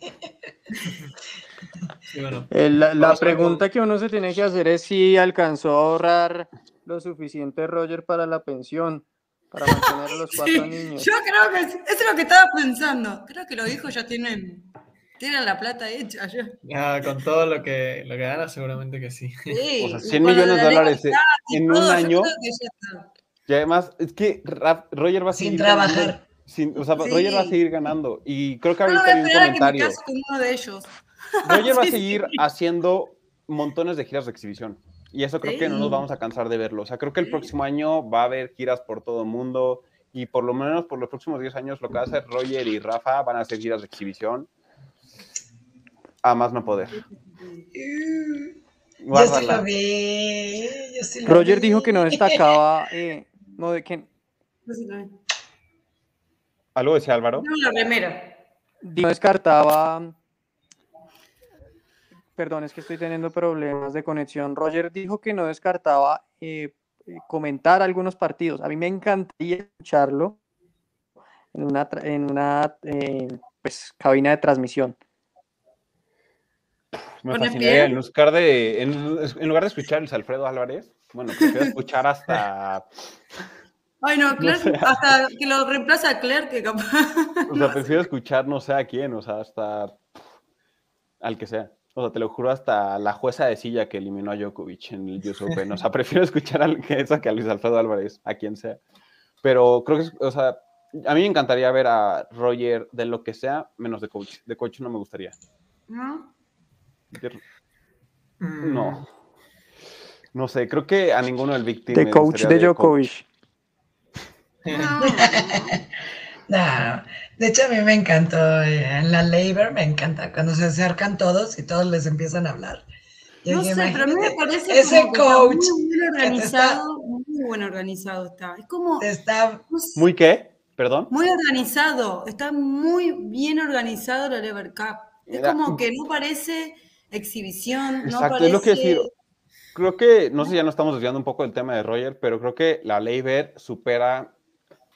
Bueno, Eh, la la pregunta que uno se tiene que hacer es si alcanzó a ahorrar lo suficiente Roger para la pensión, para mantener a los cuatro Sí, niños. yo creo que eso es lo que estaba pensando. Creo que los hijos ya tienen, tienen la plata hecha ya. con todo lo que, lo que gana, seguramente que sí. Sí, O sea, y 100 con lo millones de la dólares en un todo, año. ya. Y además, es que Roger va a Sin seguir trabajar. ganando. sin- o sea, Roger va a seguir ganando. Y creo que no ahorita a hay un a que me comentario. con uno de ellos. Roger va a seguir sí. haciendo montones de giras de exhibición. Y eso creo que no nos vamos a cansar de verlo. O sea, creo que el Sí. próximo año va a haber giras por todo el mundo. Y por lo menos por los próximos 10 años, lo que va a hacer Roger y Rafa van a hacer giras de exhibición. A más no poder. Yo sí Guárdala. lo vi, yo sí lo Roger vi. dijo que no destacaba, eh, no de que No no. ¿Algo decía Álvaro? Tengo la remera. no descartaba. Perdón, es que estoy teniendo problemas de conexión. Roger dijo que no descartaba eh, eh, comentar algunos partidos. A mí me encantaría escucharlo en una, en una eh, pues, cabina de transmisión. Me ¿Pone fascinaría. En lugar, de, en, en lugar de escuchar a Luis Alfredo Álvarez, bueno, prefiero escuchar hasta. Ay, no, Claire, sé. hasta que lo reemplaza a Claire, que capaz. O sea, prefiero escuchar no sé a quién, o sea, hasta. Al que sea. O sea, te lo juro, hasta la jueza de silla que eliminó a Djokovic en el US Open. O sea, prefiero escuchar al que esa que a Luis Alfredo Álvarez, a quien sea. Pero creo que, o sea, a mí me encantaría ver a Roger de lo que sea, menos de coach. De coach no me gustaría. ¿No? Mm, no. No sé, creo que a ninguno del Big Team. De coach de Djokovic. No. No, de hecho a mí me encantó eh, en la labor, me encanta cuando se acercan todos y todos les empiezan a hablar. Yo No dije, sé, pero a mí me parece ese como que está coach muy bien te está- organizado, muy buen organizado está. Es como está no sé, ¿Muy qué? ¿Perdón? muy organizado, está muy bien organizado la Lever Cup. Es Era- como que no parece exhibición, no Exacto, parece... es lo que decir. Creo que, no sé, ya nos estamos desviando un poco del tema de Roger, pero creo que la Leiber supera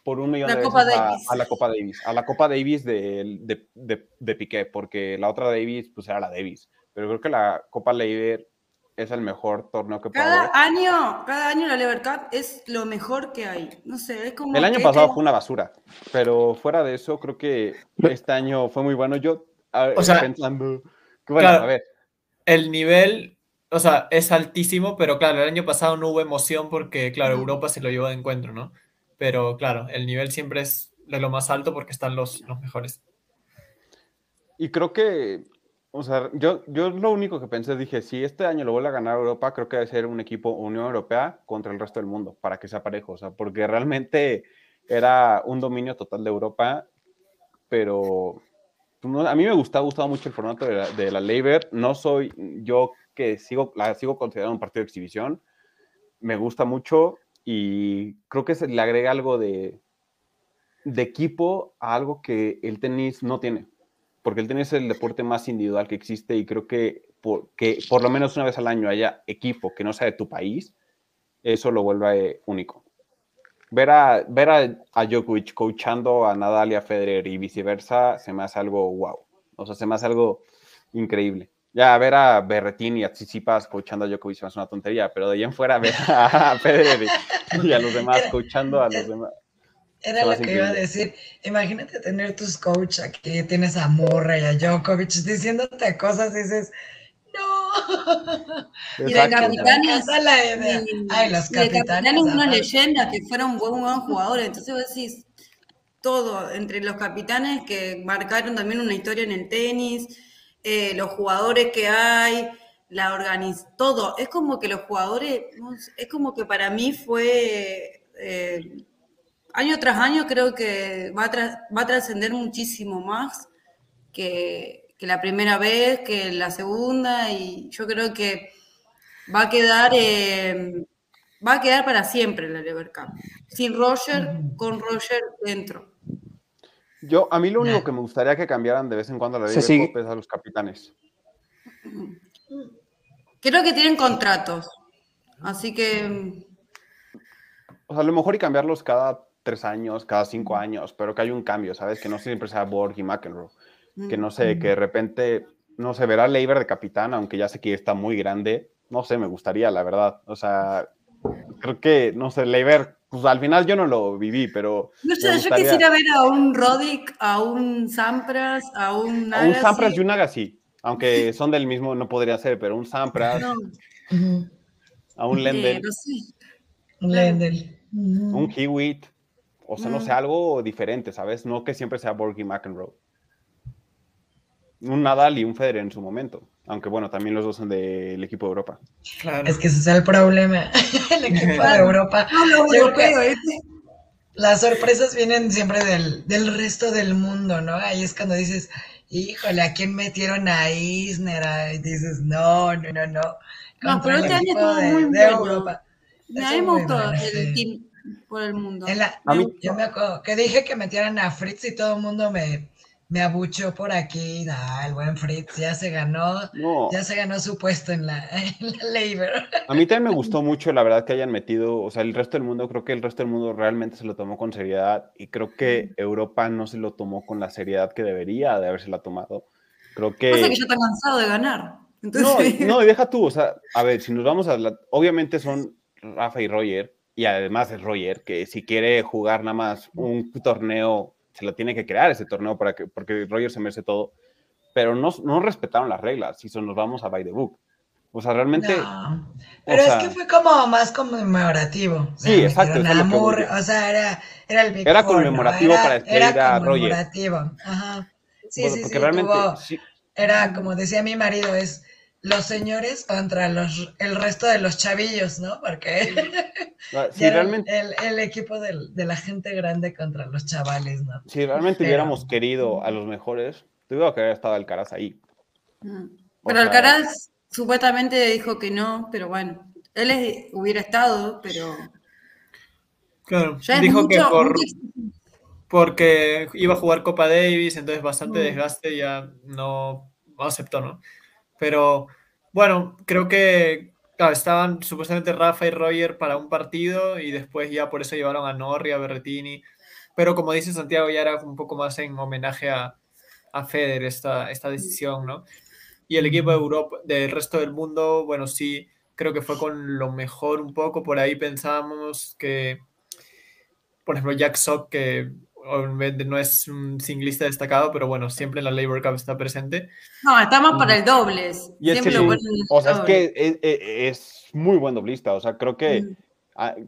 por un millón La de Copa veces a, Davis. a la Copa Davis. A la Copa Davis de, de, de, de Piqué, porque la otra Davis, pues era la Davis. Pero creo que la Copa Leiber es el mejor torneo que puede haber. Cada año, cada año la Lever Cup es lo mejor que hay. No sé, es como El año que- pasado fue una basura, pero fuera de eso, creo que este año fue muy bueno. Yo, a- O sea, pensando, bueno, claro. a ver, El nivel, o sea, es altísimo, pero claro, el año pasado no hubo emoción porque, claro. Europa se lo llevó de encuentro, ¿no? Pero claro, el nivel siempre es de lo más alto porque están los, los mejores. Y creo que, o sea, yo, yo lo único que pensé, dije, si este año lo vuelve a ganar Europa, creo que debe ser un equipo Unión Europea contra el resto del mundo, para que sea parejo, o sea, porque realmente era un dominio total de Europa, pero pues, a mí me gusta, ha gustado mucho el formato de la, de la Labor, no soy yo que sigo, la sigo considerando un partido de exhibición, me gusta mucho y creo que se le agrega algo de, de equipo a algo que el tenis no tiene porque el tenis es el deporte más individual que existe y creo que por, que por lo menos una vez al año haya equipo que no sea de tu país, eso lo vuelve único. Ver a, ver a, a Djokovic coachando a Nadal y a Federer y viceversa se me hace algo wow. O sea, se me hace algo increíble. Ya ver a Berretín y a Tsitsipas coachando a Djokovic hace una tontería, pero de ahí en fuera ver a Federer y, a los demás coachando a los demás. Era lo que iba a decir. Imagínate tener tus coach aquí, tienes a Murray y a Djokovic diciéndote cosas y dices, no. Y de Exacto. Capitanes. Ay, los y de capitanes. capitanes ajá. leyendas que fueron buen, buenos jugadores. Entonces vos decís todo, entre los capitanes que marcaron también una historia en el tenis, eh, los jugadores que hay, la organiz todo. Es como que los jugadores, es como que para mí fue eh, año tras año creo que va a, tra- va a trascender muchísimo más que, que la primera vez, que la segunda, y yo creo que va a quedar, eh, va a quedar para siempre la Lever Cup. Sin Roger, con Roger dentro. Yo, a mí lo único Nah. que me gustaría que cambiaran de vez en cuando a la sigue- Cup es a los capitanes. Creo que tienen contratos. Así que O sea, a lo mejor y cambiarlos cada tres años, cada cinco años, pero que haya un cambio, ¿sabes? Que no siempre sea Borg y McEnroe. Que no sé, que de repente, no se verá Leiber de capitán, aunque ya sé que está muy grande. No sé, me gustaría, la verdad. O sea, creo que, no sé, Leiber, pues al final yo no lo viví, pero. no sé, yo quisiera ver a un Roddick, a un Sampras, a un a un Agassi. Sampras y un Agassi, aunque son del mismo, no podría ser, pero un Sampras, No, a un eh, sé. Un Lendl. Ujú. un Hewitt, o sea, no sé, Mm. algo diferente, ¿sabes? No que siempre sea Borg y McEnroe. Un Nadal y un Federer en su momento, aunque bueno, también los dos son del equipo de Europa. Claro. Es que ese es el problema. El equipo de. Europa. No, creo europeo. Las sorpresas vienen siempre del, del resto del mundo, ¿no? Ahí es cuando dices, híjole, ¿a quién metieron a Isner? Y dices, no, no, no, no. No, pero este año estuvo de, muy de bueno. Europa. Me gustó el team por el mundo. En la- A mí- yo me acuerdo que dije que metieran a Fritz y todo el mundo me, me abuchó por aquí. Ah, el buen Fritz ya se ganó, No, ya se ganó su puesto en la, en la Labor. a mí también me gustó mucho, la verdad, que hayan metido, o sea, el resto del mundo, creo que el resto del mundo realmente se lo tomó con seriedad y creo que Europa no se lo tomó con la seriedad que debería de habérsela tomado. Creo que... Pasa que ya está cansado de ganar. No, Entonces, y- no, y deja tú, o sea, a ver, si nos vamos a la, obviamente son Rafa y Roger, y además es Roger, que si quiere jugar nada más un torneo, se lo tiene que crear ese torneo para que, porque Roger se merece todo, pero no, no respetaron las reglas, si son, nos vamos a by the book. O sea, realmente... No. Pero es que fue como más conmemorativo. sí, exacto. o sea, era, era el Big Era conmemorativo para despedir era a Roger. Ajá. Sí, Bueno, sí, porque sí, realmente... tuvo- sí, Era como decía mi marido, es los señores contra los, el resto de los chavillos, ¿no? Porque ah, si realmente, el, el equipo del- de la gente grande contra los chavales, ¿no? si realmente pero- hubiéramos querido a los mejores, tuviera que haber estado Alcaraz ahí. Pero sea, Alcaraz supuestamente dijo que no, pero bueno, él es- hubiera estado, pero Claro, ya dijo mucho, que por, mucho- porque iba a jugar Copa Davis, entonces bastante desgaste ya no aceptó, ¿no? Pero bueno, creo que estaban supuestamente Rafa y Roger para un partido y después ya por eso llevaron a Norri, a Berretini. Pero como dice Santiago, ya era un poco más en homenaje a, a Federer esta, esta decisión, ¿no? Y el equipo de Europa, del resto del mundo, bueno, sí, creo que fue con lo mejor un poco. Por ahí pensábamos que, por ejemplo, Jack Sock, que no es un singlista destacado, pero bueno, siempre en la Labor Cup está presente. No, está más para el dobles. Y es que sí, el o sea, es que es, es- es muy buen doblista. O sea, creo que. Mm.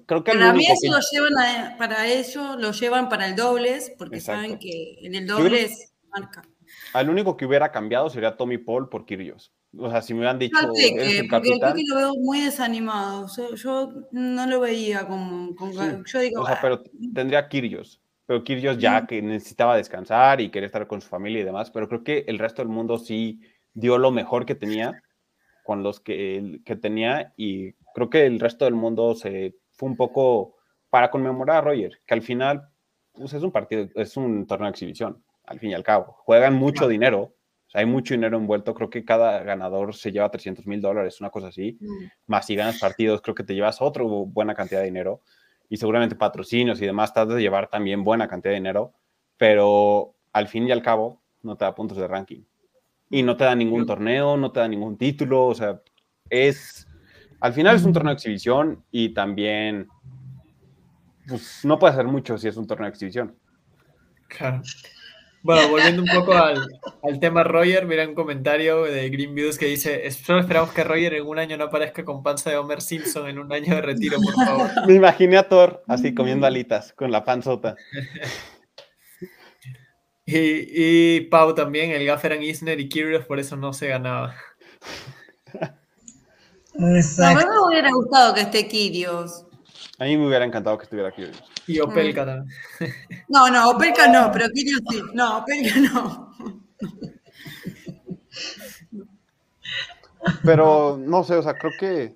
creo que Para mí eso que- lo llevan a- para ello, lo llevan para el dobles, porque Exacto. saben que en el creo- dobles marca. al único que hubiera cambiado sería Tommy Paul por Kyrgios. O sea, si me hubieran dicho, que, el porque creo que lo veo muy desanimado. Yo, yo no lo veía como. con- Sí, yo digo, O sea, "Ah, pero tendría Kyrgios. Pero Kyrgios ya que necesitaba descansar y quería estar con su familia y demás. Pero creo que el resto del mundo sí dio lo mejor que tenía con los que, que tenía. Y creo que el resto del mundo se fue un poco para conmemorar a Roger, que al final pues, es un partido, es un torneo de exhibición, al fin y al cabo. Juegan mucho dinero. O sea, hay mucho dinero envuelto. Creo que cada ganador se lleva 300 mil dólares, una cosa así mm". más si ganas partidos, creo que te llevas otra buena cantidad de dinero y seguramente patrocinios y demás, te has de llevar también buena cantidad de dinero, pero al fin y al cabo no te da puntos de ranking y no te da ningún torneo, no te da ningún título, o sea, es, al final es un torneo de exhibición y también, pues no puede hacer mucho si es un torneo de exhibición. Claro. Bueno, volviendo un poco al, al tema Roger, mira un comentario de Green Views que dice, solo esperamos que Roger en un año no aparezca con panza de Homer Simpson en un año de retiro, por favor. Me imaginé a Thor así comiendo alitas con la panzota. Y, y Pau también, el gaffer eran Isner y Kyrgios, por eso no se ganaba. No, a mí Exacto. me hubiera gustado que esté Kirios. A mí me hubiera encantado que estuviera aquí. Y Opelka también. No, no, Opelka no, pero Kirios sí. No, Opelka no. Pero no sé, o sea, creo que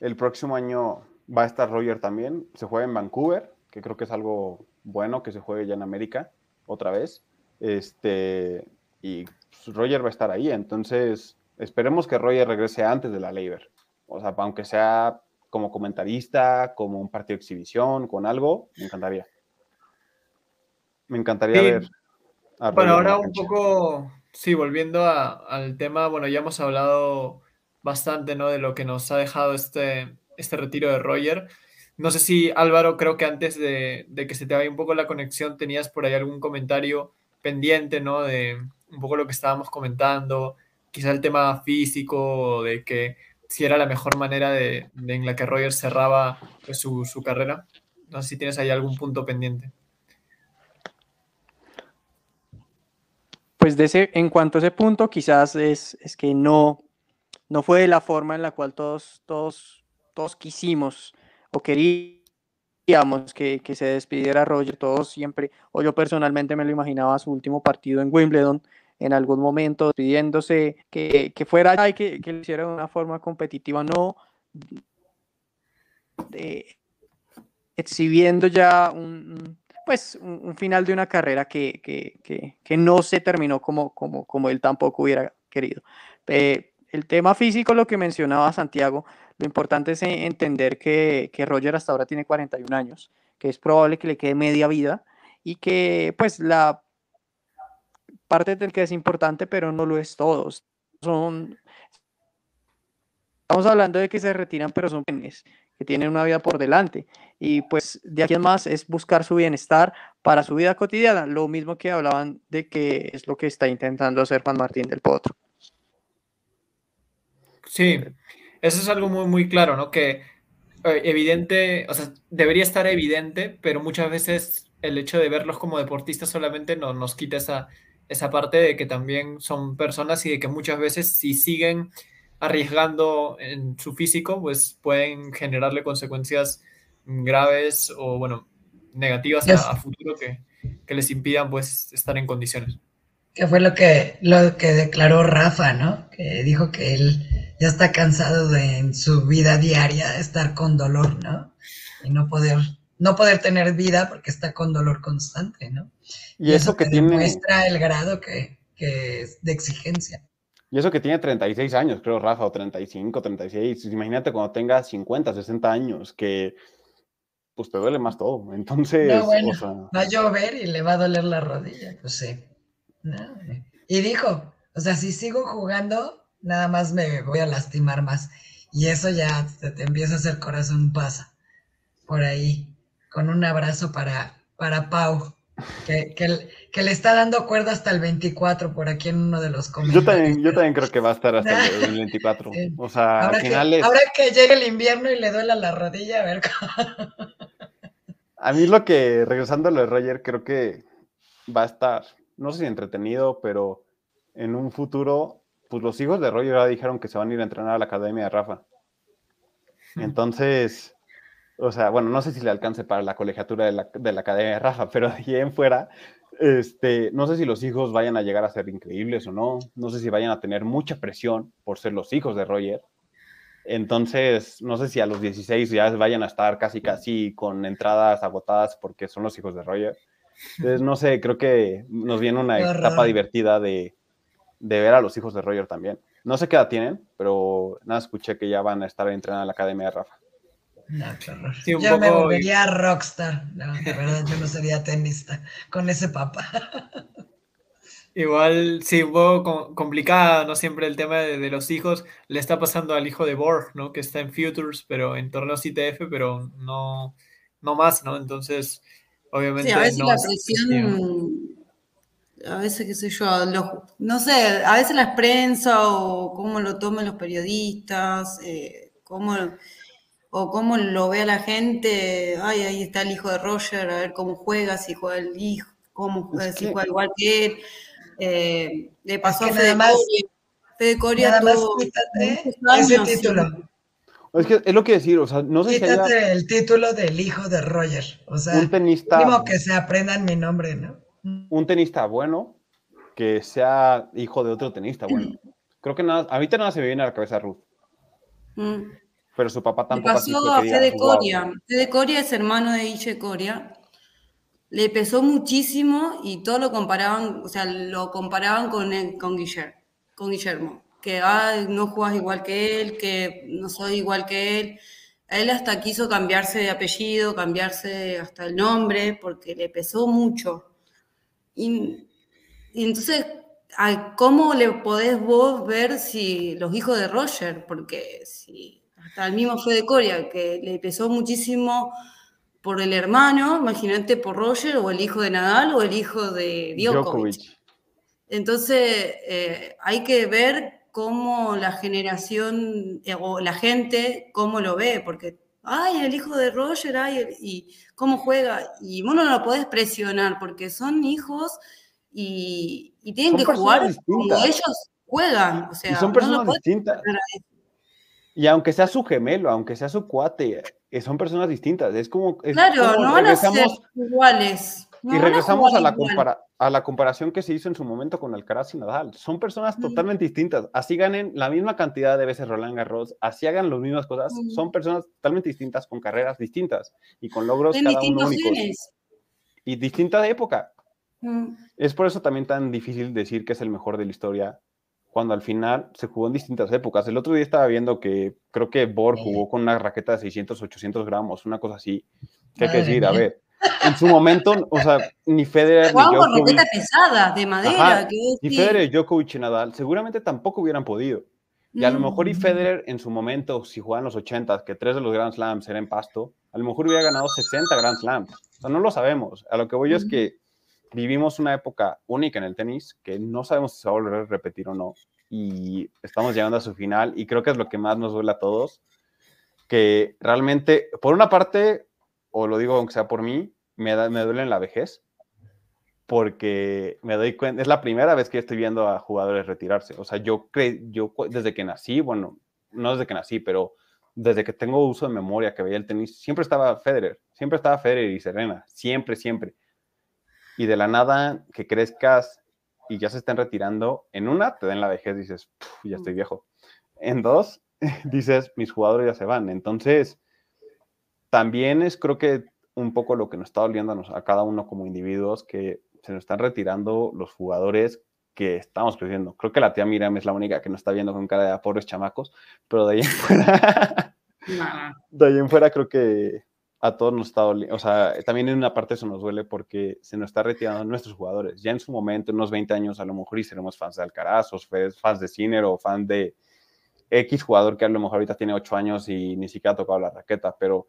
el próximo año va a estar Roger también. Se juega en Vancouver, que creo que es algo bueno que se juegue ya en América otra vez. Este, y pues, Roger va a estar ahí, entonces esperemos que Roger regrese antes de la Labor. O sea, aunque sea como comentarista, como un partido de exhibición, con algo, me encantaría. Me encantaría Sí. ver a Bueno, ahora un poco, sí, volviendo a- al tema, bueno, ya hemos hablado bastante, ¿no? De lo que nos ha dejado este, este retiro de Roger. No sé si Álvaro, creo que antes de, de que se te vaya un poco la conexión, tenías por ahí algún comentario pendiente, ¿no? De un poco lo que estábamos comentando, quizá el tema físico, de que si era la mejor manera de, en la que Roger cerraba pues, su, su carrera. No sé si tienes ahí algún punto pendiente. Pues de ese, en cuanto a ese punto, quizás es, es que no, no fue de la forma en la cual todos, todos, todos quisimos o queríamos que, que se despidiera Roger. Todos siempre, o yo personalmente me lo imaginaba su último partido en Wimbledon en algún momento despidiéndose, que, que fuera y que, que lo hiciera de una forma competitiva, no exhibiendo ya un, pues un, final de una carrera que, que, no se terminó como, como, como él tampoco hubiera querido. Eh, el tema físico, lo que mencionaba Santiago, lo importante es entender que, que Roger hasta ahora tiene 41 años, que es probable que le quede media vida y que pues la parte del que es importante, pero no lo es todo. Son, estamos hablando de que se retiran, pero son jóvenes que tienen una vida por delante. Y pues de aquí en más es buscar su bienestar para su vida cotidiana. Lo mismo que hablaban de que es lo que está intentando hacer Juan Martín del Potro. Sí, eso es algo muy, muy claro, ¿no? Que eh, evidente, o sea, debería estar evidente, pero muchas veces el hecho de verlos como deportistas solamente no, nos quita esa, esa parte de que también son personas y de que muchas veces si siguen arriesgando en su físico, pues pueden generarle consecuencias graves o, bueno, negativas a, futuro que, que, les impidan, pues, estar en condiciones. Que fue lo que, lo que declaró Rafa, ¿no? Que dijo que él ya está cansado de en su vida diaria estar con dolor, ¿no? Y no poder, no poder tener vida porque está con dolor constante, ¿no? Y, eso, que tiene... demuestra el grado que, que es de exigencia. Y eso que tiene 36 años, creo, Rafa, o 35, 36. Imagínate cuando tenga 50, 60 años, que pues te duele más todo. Entonces, va a llover y le va a doler la rodilla, pues sí. Y dijo, o sea, si sigo jugando, nada más me voy a lastimar más. Y eso ya te, te empieza a hacer corazón pasa por ahí, con un abrazo para, para Pau. Que, que, le está dando cuerda hasta el 24 por aquí en uno de los comentarios. Yo también, yo también creo que va a estar hasta el 24. O sea, ahora, que, ahora que llegue el invierno y le duela la rodilla, a ver. a mí lo que, regresando a lo de Roger, creo que va a estar, no sé si entretenido, pero en un futuro, pues los hijos de Roger ya dijeron que se van a ir a entrenar a la academia de Rafa. Entonces o sea, bueno, no sé si le alcance para la colegiatura de la, de la Academia de Rafa, pero de ahí en fuera, este, no sé si los hijos vayan a llegar a ser increíbles o no. No sé si vayan a tener mucha presión por ser los hijos de Roger. Entonces, no sé si a los 16 ya vayan a estar casi, casi con entradas agotadas porque son los hijos de Roger. Entonces, no sé, creo que nos viene una etapa divertida de, de, ver a los hijos de Roger también. No sé qué edad tienen, pero nada, escuché que ya van a estar entrenando en la Academia de Rafa. No, yo me volvería rockstar. No, de verdad, yo no sería tenista con ese papá. Igual, sí, un poco complicada, ¿no? Siempre el tema de, los hijos. Le está pasando al hijo de Borg, ¿no? Que está en Futures, pero en torneos ITF, pero no, no más, ¿no? Entonces, obviamente. Sí, a veces la presión. A veces, qué sé yo, no sé, a veces la prensa o cómo lo toman los periodistas, eh, cómo o cómo lo ve a la gente, ay, ahí está el hijo de Roger, a ver cómo juega, si juega el hijo, cómo juega, si juega igual que él. Eh, le pasó a Fede Coria. Fede Coria tuvo ese título. Es que es lo que decir, o sea, no sé si haya... el título del hijo de Roger, o sea, un tenista, mínimo que se aprendan mi nombre, ¿no? Un tenista bueno que sea hijo de otro tenista bueno. Creo que nada, a mí nada se me viene a la cabeza Ruth. Mm pero su papá tampoco. Le pasó a Fede Coria. Fede Coria es hermano de Iche Coria. Le pesó muchísimo y todo lo comparaban, o sea, lo comparaban con, con, Guillermo, con Guillermo. Que no juegas igual que él, que no soy igual que él. Él hasta quiso cambiarse de apellido, cambiarse hasta el nombre, porque le pesó mucho. Y, y entonces, ¿cómo le podés vos ver si los hijos de Roger? Porque si hasta el mismo fue de Coria, que le pesó muchísimo por el hermano, imagínate por Roger, o el hijo de Nadal, o el hijo de Djokovic. Entonces, eh, hay que ver cómo la generación, eh, o la gente, cómo lo ve, porque, ay, el hijo de Roger, ay, y cómo juega, y vos no lo podés presionar, porque son hijos y, tienen que jugar como ellos juegan. O sea, y son personas distintas. Y aunque sea su gemelo, aunque sea su cuate, eh, son personas distintas. Es como. claro, no van a ser iguales. y regresamos a, la a la comparación que se hizo en su momento con Alcaraz y Nadal. Son personas totalmente distintas. Así ganen la misma cantidad de veces Roland Garros, así hagan las mismas cosas. Son personas totalmente distintas, con carreras distintas y con logros cada uno únicos. Y distinta de época. Es por eso también tan difícil decir que es el mejor de la historia cuando al final se jugó en distintas épocas. El otro día estaba viendo que creo que Borg jugó con una raqueta de 600, 800 gramos, una cosa así. ¿Qué hay que decir? A ver, en su momento, o sea, ni Federer ni Djokovic... raqueta pesada, de madera. ni Federer, Djokovic y Nadal seguramente tampoco hubieran podido. Y a lo mejor y mm. Federer en su momento, si jugaban los 80, que tres de los Grand Slams eran pasto, a lo mejor hubiera ganado 60 Grand Slams. O sea, no lo sabemos. A lo que voy yo es que vivimos una época única en el tenis que no sabemos si se va a volver a repetir o no. y estamos llegando a su final y creo que es lo que más nos duele a todos, que realmente, por una parte, o lo digo aunque sea por mí, me, da, me duele en la vejez, porque me doy cuenta, es la primera vez que estoy viendo a jugadores retirarse. O sea, yo, creo, yo desde que nací, bueno, no desde que nací, pero desde que tengo uso de memoria, que veía el tenis, siempre estaba Federer, siempre estaba Federer y Serena, siempre, siempre. Y de la nada que crezcas y ya se estén retirando, en una te den la vejez, dices, ya estoy viejo. En dos, dices, mis jugadores ya se van. Entonces, también es creo que un poco lo que nos está doliendo a, cada uno como individuos, que se nos están retirando los jugadores que estamos creciendo. Creo que la tía Miriam es la única que nos está viendo con cara de pobres chamacos, pero de ahí en fuera, de ahí en fuera creo que a todos nos está doliendo, o sea, también en una parte eso nos duele porque se nos está retirando nuestros jugadores. Ya en su momento, en unos 20 años, a lo mejor y seremos fans de Alcaraz, o fans de Ciner, o fan de X jugador que a lo mejor ahorita tiene 8 años y ni siquiera ha tocado la raqueta, pero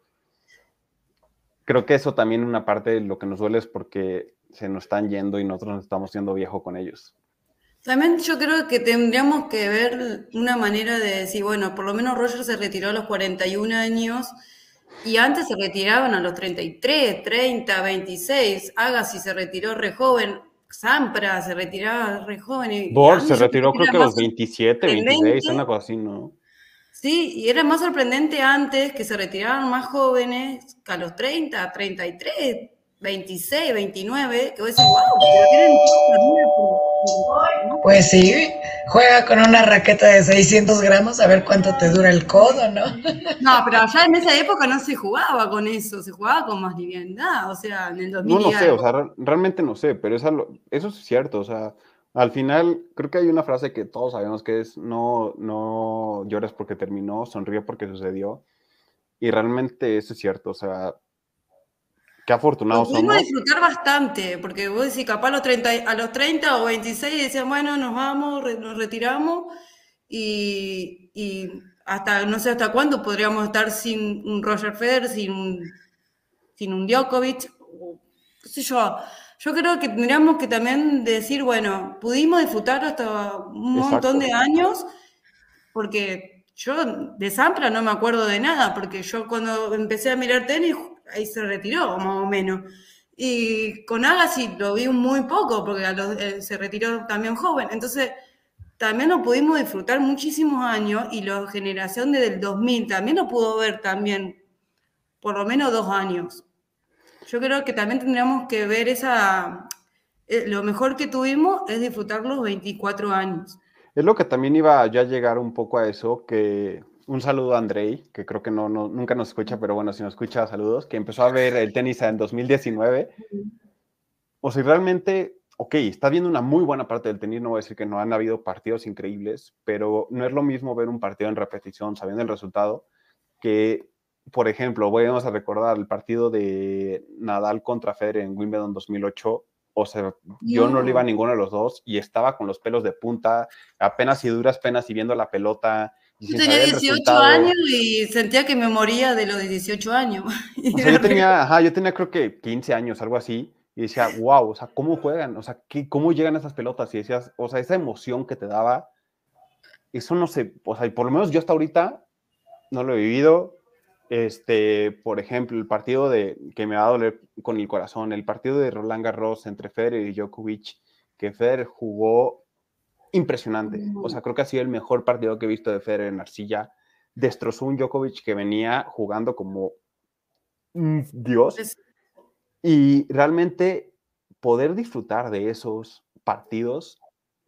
creo que eso también una parte lo que nos duele es porque se nos están yendo y nosotros nos estamos siendo viejo con ellos. También yo creo que tendríamos que ver una manera de decir, bueno, por lo menos Roger se retiró a los 41 años y antes se retiraban a los 33, 30, 26. Agassi se retiró re joven. Sampra se retiraba re joven. Bor se retiró creo que a los 27, 26, una cosa así, ¿no? Sí, y era más sorprendente antes que se retiraban más jóvenes que a los 30, 33, 26, 29, que vos decís, wow, pero tienen Pues sí, juega con una raqueta de 600 gramos a ver cuánto te dura el codo, ¿no? No, pero ya en esa época no se jugaba con eso, se jugaba con más liviandad, o sea, en el 2000. No, no sé, o sea, realmente no sé, pero eso, eso es cierto, o sea, al final creo que hay una frase que todos sabemos que es no, no llores porque terminó, sonríe porque sucedió, y realmente eso es cierto, o sea, Qué afortunados somos. Pudimos disfrutar bastante, porque vos decís, capaz a los 30, a los 30 o 26 decían, bueno, nos vamos, nos retiramos, y, y, hasta, no sé hasta cuándo podríamos estar sin un Roger Federer, sin un, sin un Djokovic, qué sé yo. Yo creo que tendríamos que también decir, bueno, pudimos disfrutar hasta un montón de años, porque yo de Sampra no me acuerdo de nada, porque yo cuando empecé a mirar tenis ahí se retiró, más o menos. Y con Agassi lo vi muy poco, porque eh, se retiró también joven. Entonces, también lo pudimos disfrutar muchísimos años y la generación desde el 2000 también lo pudo ver también por lo menos dos años. Yo creo que también tendríamos que ver esa... Eh, lo mejor que tuvimos es disfrutar los 24 años. Es lo que también iba ya a llegar un poco a eso, que un saludo a Andrei, que creo que no, nunca nos escucha, pero bueno, si nos escucha, saludos, que empezó a ver el tenis en 2019. O sea, realmente, ok, está viendo una muy buena parte del tenis, no voy a decir que no han habido partidos increíbles, pero no es lo mismo ver un partido en repetición, sabiendo el resultado, que, por ejemplo, vamos a recordar el partido de Nadal contra Federer en Wimbledon 2008, o sea, yo no le iba a ninguno de los dos y estaba con los pelos de punta, apenas y duras penas y viendo la pelota yo tenía 18 años y sentía que me moría de los 18 años. O sea, yo tenía, ajá, yo tenía creo que 15 años, algo así, y decía, wow, o sea, ¿cómo juegan? O sea, ¿qué, ¿cómo llegan esas pelotas? Y decías, o sea, esa emoción que te daba, eso no sé, o sea, por lo menos yo hasta ahorita no lo he vivido. Este, por ejemplo, el partido de, que me va a doler con el corazón, el partido de Roland Garros entre Federer y Djokovic, que Federer jugó impresionante. O sea, creo que ha sido el mejor partido que he visto de Federer en arcilla. Destrozó un Djokovic que venía jugando como Dios. Y realmente poder disfrutar de esos partidos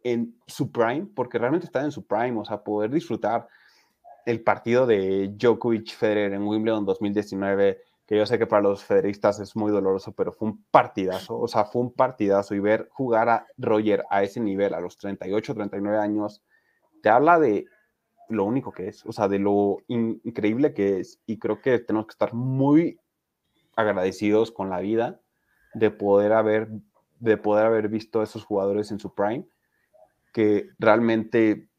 en su prime, porque realmente está en su prime, o sea, poder disfrutar el partido de Djokovic Federer en Wimbledon 2019 que yo sé que para los federistas es muy doloroso, pero fue un partidazo, o sea, fue un partidazo y ver jugar a Roger a ese nivel, a los 38, 39 años, te habla de lo único que es, o sea, de lo increíble que es, y creo que tenemos que estar muy agradecidos con la vida de poder haber, de poder haber visto a esos jugadores en su prime, que realmente,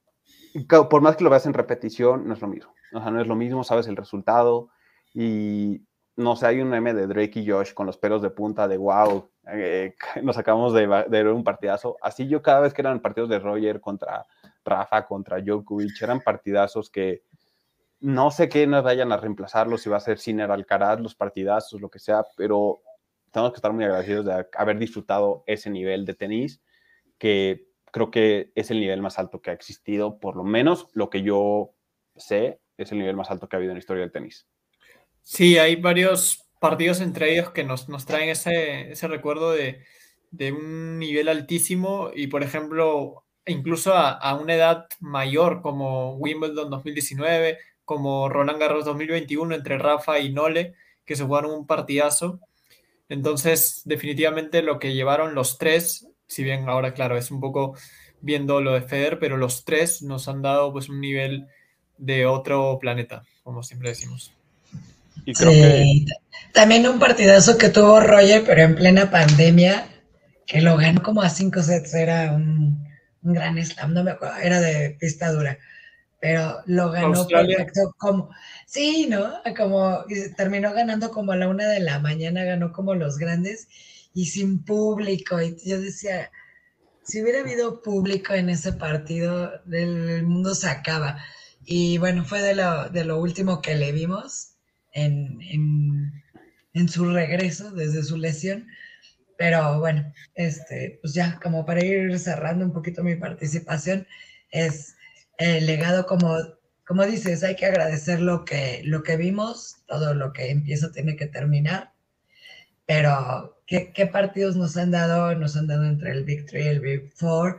por más que lo veas en repetición, no es lo mismo, o sea, no es lo mismo, sabes el resultado, y no sé, hay un meme de Drake y Josh con los pelos de punta de wow, eh, nos acabamos de, ver un partidazo. Así yo cada vez que eran partidos de Roger contra Rafa contra Djokovic, eran partidazos que no sé qué nos vayan a reemplazarlo, si va a ser Sinner Alcaraz, los partidazos, lo que sea, pero tenemos que estar muy agradecidos de haber disfrutado ese nivel de tenis, que creo que es el nivel más alto que ha existido, por lo menos lo que yo sé, es el nivel más alto que ha habido en la historia del tenis. Sí, hay varios partidos entre ellos que nos, nos traen ese, ese recuerdo de, de, un nivel altísimo y, por ejemplo, incluso a, una edad mayor como Wimbledon 2019, como Roland Garros 2021 entre Rafa y Nole, que se jugaron un partidazo. Entonces, definitivamente lo que llevaron los tres, si bien ahora, claro, es un poco viendo lo de Feder, pero los tres nos han dado pues un nivel de otro planeta, como siempre decimos. Y creo sí. que... También un partidazo que tuvo Roger, pero en plena pandemia, que lo ganó como a cinco sets, era un, un gran slam, no me acuerdo, era de pista dura, pero lo ganó Australia. perfecto como, sí, ¿no? Como terminó ganando como a la una de la mañana, ganó como los grandes y sin público, y yo decía, si hubiera habido público en ese partido, el mundo se acaba. Y bueno, fue de lo, de lo último que le vimos en, en, su regreso desde su lesión. Pero bueno, este, pues ya como para ir cerrando un poquito mi participación, es el legado como, como dices, hay que agradecer lo que, lo que vimos, todo lo que empieza tiene que terminar, pero ¿qué, partidos nos han dado? Nos han dado entre el Big 3 y el Big 4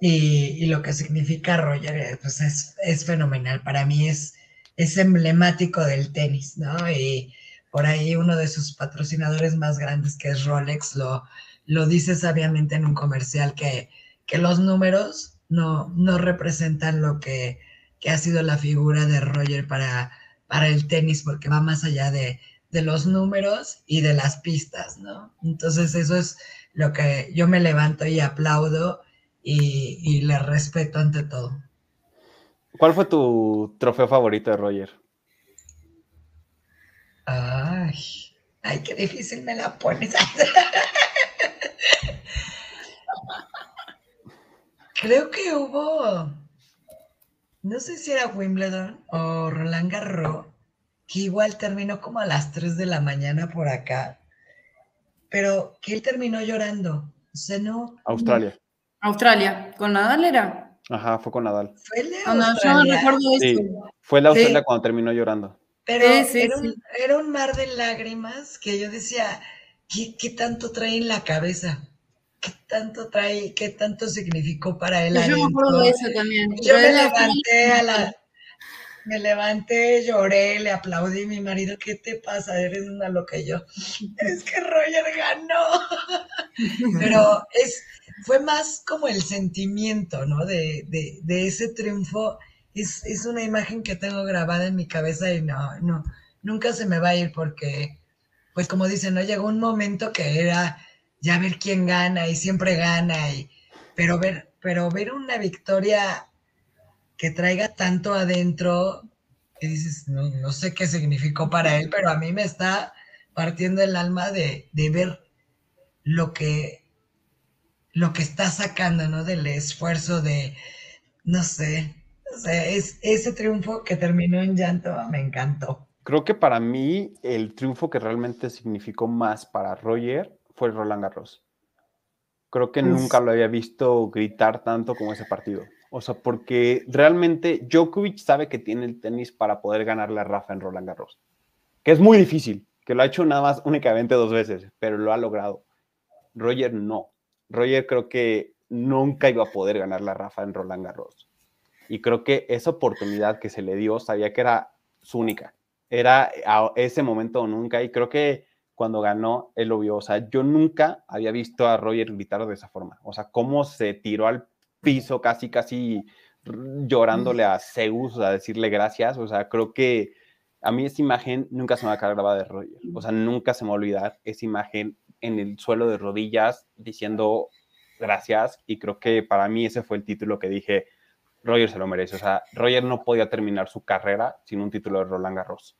y, y, lo que significa Roger, pues es, es fenomenal. Para mí es, es emblemático del tenis, ¿no? Y por ahí uno de sus patrocinadores más grandes, que es Rolex, lo, lo dice sabiamente en un comercial que, que los números no, no representan lo que, que, ha sido la figura de Roger para, para el tenis, porque va más allá de, de los números y de las pistas, ¿no? Entonces eso es lo que yo me levanto y aplaudo y, y le respeto ante todo. ¿Cuál fue tu trofeo favorito de Roger? Ay, ay, qué difícil me la pones. Creo que hubo, no sé si era Wimbledon o Roland Garros, que igual terminó como a las 3 de la mañana por acá, pero que él terminó llorando. O sea, no. Australia. Australia. ¿Con Nadal era? Ajá, fue con Nadal. Fue el de Ah, no, yo no Australia. recuerdo Sí, eso. fue la Australia Sí. cuando terminó llorando. Pero Sí, sí, era, sí. Un, era un mar de lágrimas que yo decía, ¿qué, qué tanto trae en la cabeza? ¿Qué tanto trae? ¿Qué tanto significó para él? Yo me acuerdo de eso también. Yo Pero me él la- levanté a la... Me levanté, lloré, le aplaudí a mi marido, ¿qué te pasa? Eres una loca y yo. Es que Roger ganó. Pero es, fue más como el sentimiento, ¿no? De, de, ese triunfo. Es, es una imagen que tengo grabada en mi cabeza y no, no, nunca se me va a ir porque, pues como dicen, ¿no? Llegó un momento que era ya ver quién gana y siempre gana, y, pero, ver, pero ver una victoria que traiga tanto adentro, que dices, no, no sé qué significó para él, pero a mí me está partiendo el alma de, de ver lo que, lo que está sacando, ¿no? Del esfuerzo de, no sé, o sea, es, ese triunfo que terminó en llanto me encantó. Creo que para mí el triunfo que realmente significó más para Roger fue el Roland Garros. Creo que Uf. nunca lo había visto gritar tanto como ese partido. O sea, porque realmente Djokovic sabe que tiene el tenis para poder ganarle a Rafa en Roland Garros. Que es muy difícil, que lo ha hecho nada más únicamente dos veces, pero lo ha logrado. Roger no. Roger creo que nunca iba a poder ganarle a Rafa en Roland Garros. Y creo que esa oportunidad que se le dio, sabía que era su única. Era a ese momento o nunca. Y creo que cuando ganó, él lo vio. O sea, yo nunca había visto a Roger gritar de esa forma. O sea, cómo se tiró al piso casi, casi llorándole a Zeus, a decirle gracias. O sea, creo que a mí esa imagen nunca se me va a quedar grabada de Roger. O sea, nunca se me va a olvidar esa imagen en el suelo de rodillas diciendo gracias. Y creo que para mí ese fue el título que dije, Roger se lo merece. O sea, Roger no podía terminar su carrera sin un título de Roland Garros.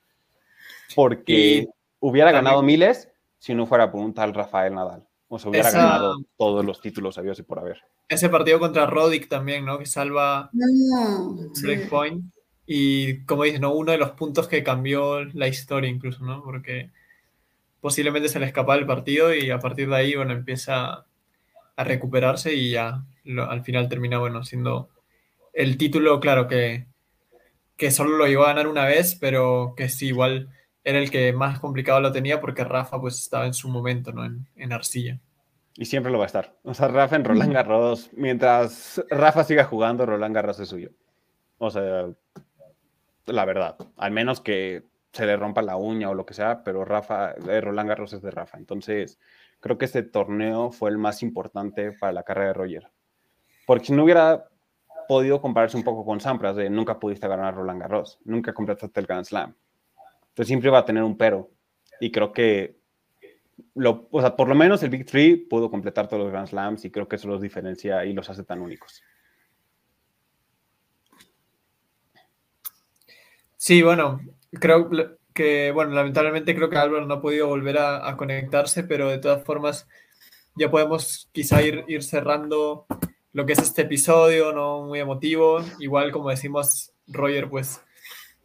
Porque Y hubiera también- ganado miles si no fuera por un tal Rafael Nadal. O se hubiera Esa- ganado todos los títulos habidos y por haber. Ese partido contra Roddick también, ¿no? Que salva No, sí. Breakpoint. Y como dices, ¿no? Uno de los puntos que cambió la historia incluso, ¿no? Porque posiblemente se le escapaba el partido y a partir de ahí, bueno, empieza a recuperarse y ya lo- al final termina, bueno, siendo el título, claro, que, que solo lo iba a ganar una vez, pero que sí, igual era el que más complicado lo tenía porque Rafa pues estaba en su momento, ¿no? En, en arcilla. Y siempre lo va a estar. O sea, Rafa en Roland Garros, mientras Rafa siga jugando, Roland Garros es suyo. O sea, la verdad. Al menos que se le rompa la uña o lo que sea, pero Rafa, de Roland Garros es de Rafa. Entonces, creo que este torneo fue el más importante para la carrera de Roger. Porque si no hubiera podido compararse un poco con Sampras, de nunca pudiste ganar Roland Garros, nunca completaste el Grand Slam. Entonces siempre iba a tener un pero. Y creo que o sea, por lo menos el Big Three pudo completar todos los Grand Slams y creo que eso los diferencia y los hace tan únicos. Sí, bueno, creo que, bueno, lamentablemente creo que Álvaro no ha podido volver a, a conectarse, pero de todas formas ya podemos quizá ir, ir cerrando lo que es este episodio, ¿no? Muy emotivo. Igual, como decimos, Roger, pues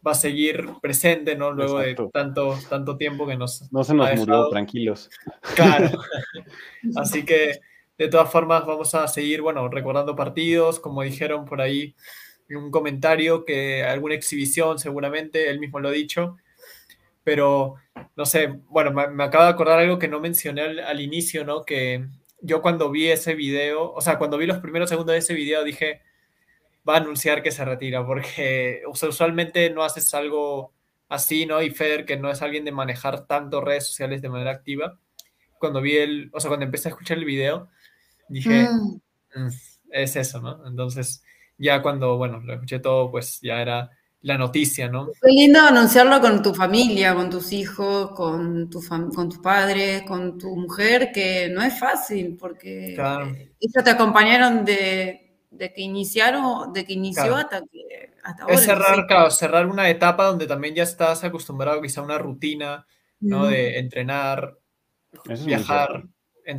va a seguir presente, ¿no? Luego Exacto. de tanto, tanto tiempo que nos No se nos murió, tranquilos. Claro. Así que, de todas formas, vamos a seguir, bueno, recordando partidos, como dijeron por ahí un comentario, que alguna exhibición seguramente, él mismo lo ha dicho, pero no sé, bueno, me, me acabo de acordar algo que no mencioné al, al inicio, ¿no? Que yo cuando vi ese video, o sea, cuando vi los primeros segundos de ese video dije, va a anunciar que se retira, porque o sea, usualmente no haces algo así, ¿no? Y Federer, que no es alguien de manejar tanto redes sociales de manera activa, cuando vi el, o sea, cuando empecé a escuchar el video, dije, Mm. "Mm, es eso, ¿no? Entonces, ya cuando, bueno, lo escuché todo, pues ya era la noticia, ¿no? Qué lindo anunciarlo con tu familia, con tus hijos, con, tu con tus padres, con tu mujer, que no es fácil, porque Claro. ellos te acompañaron de, de que iniciaron, de que inició Claro. hasta que hasta ahora. Es cerrar, claro, cerrar una etapa donde también ya estás acostumbrado quizá a una rutina, ¿no? mm. De entrenar, Eso viajar. cierto.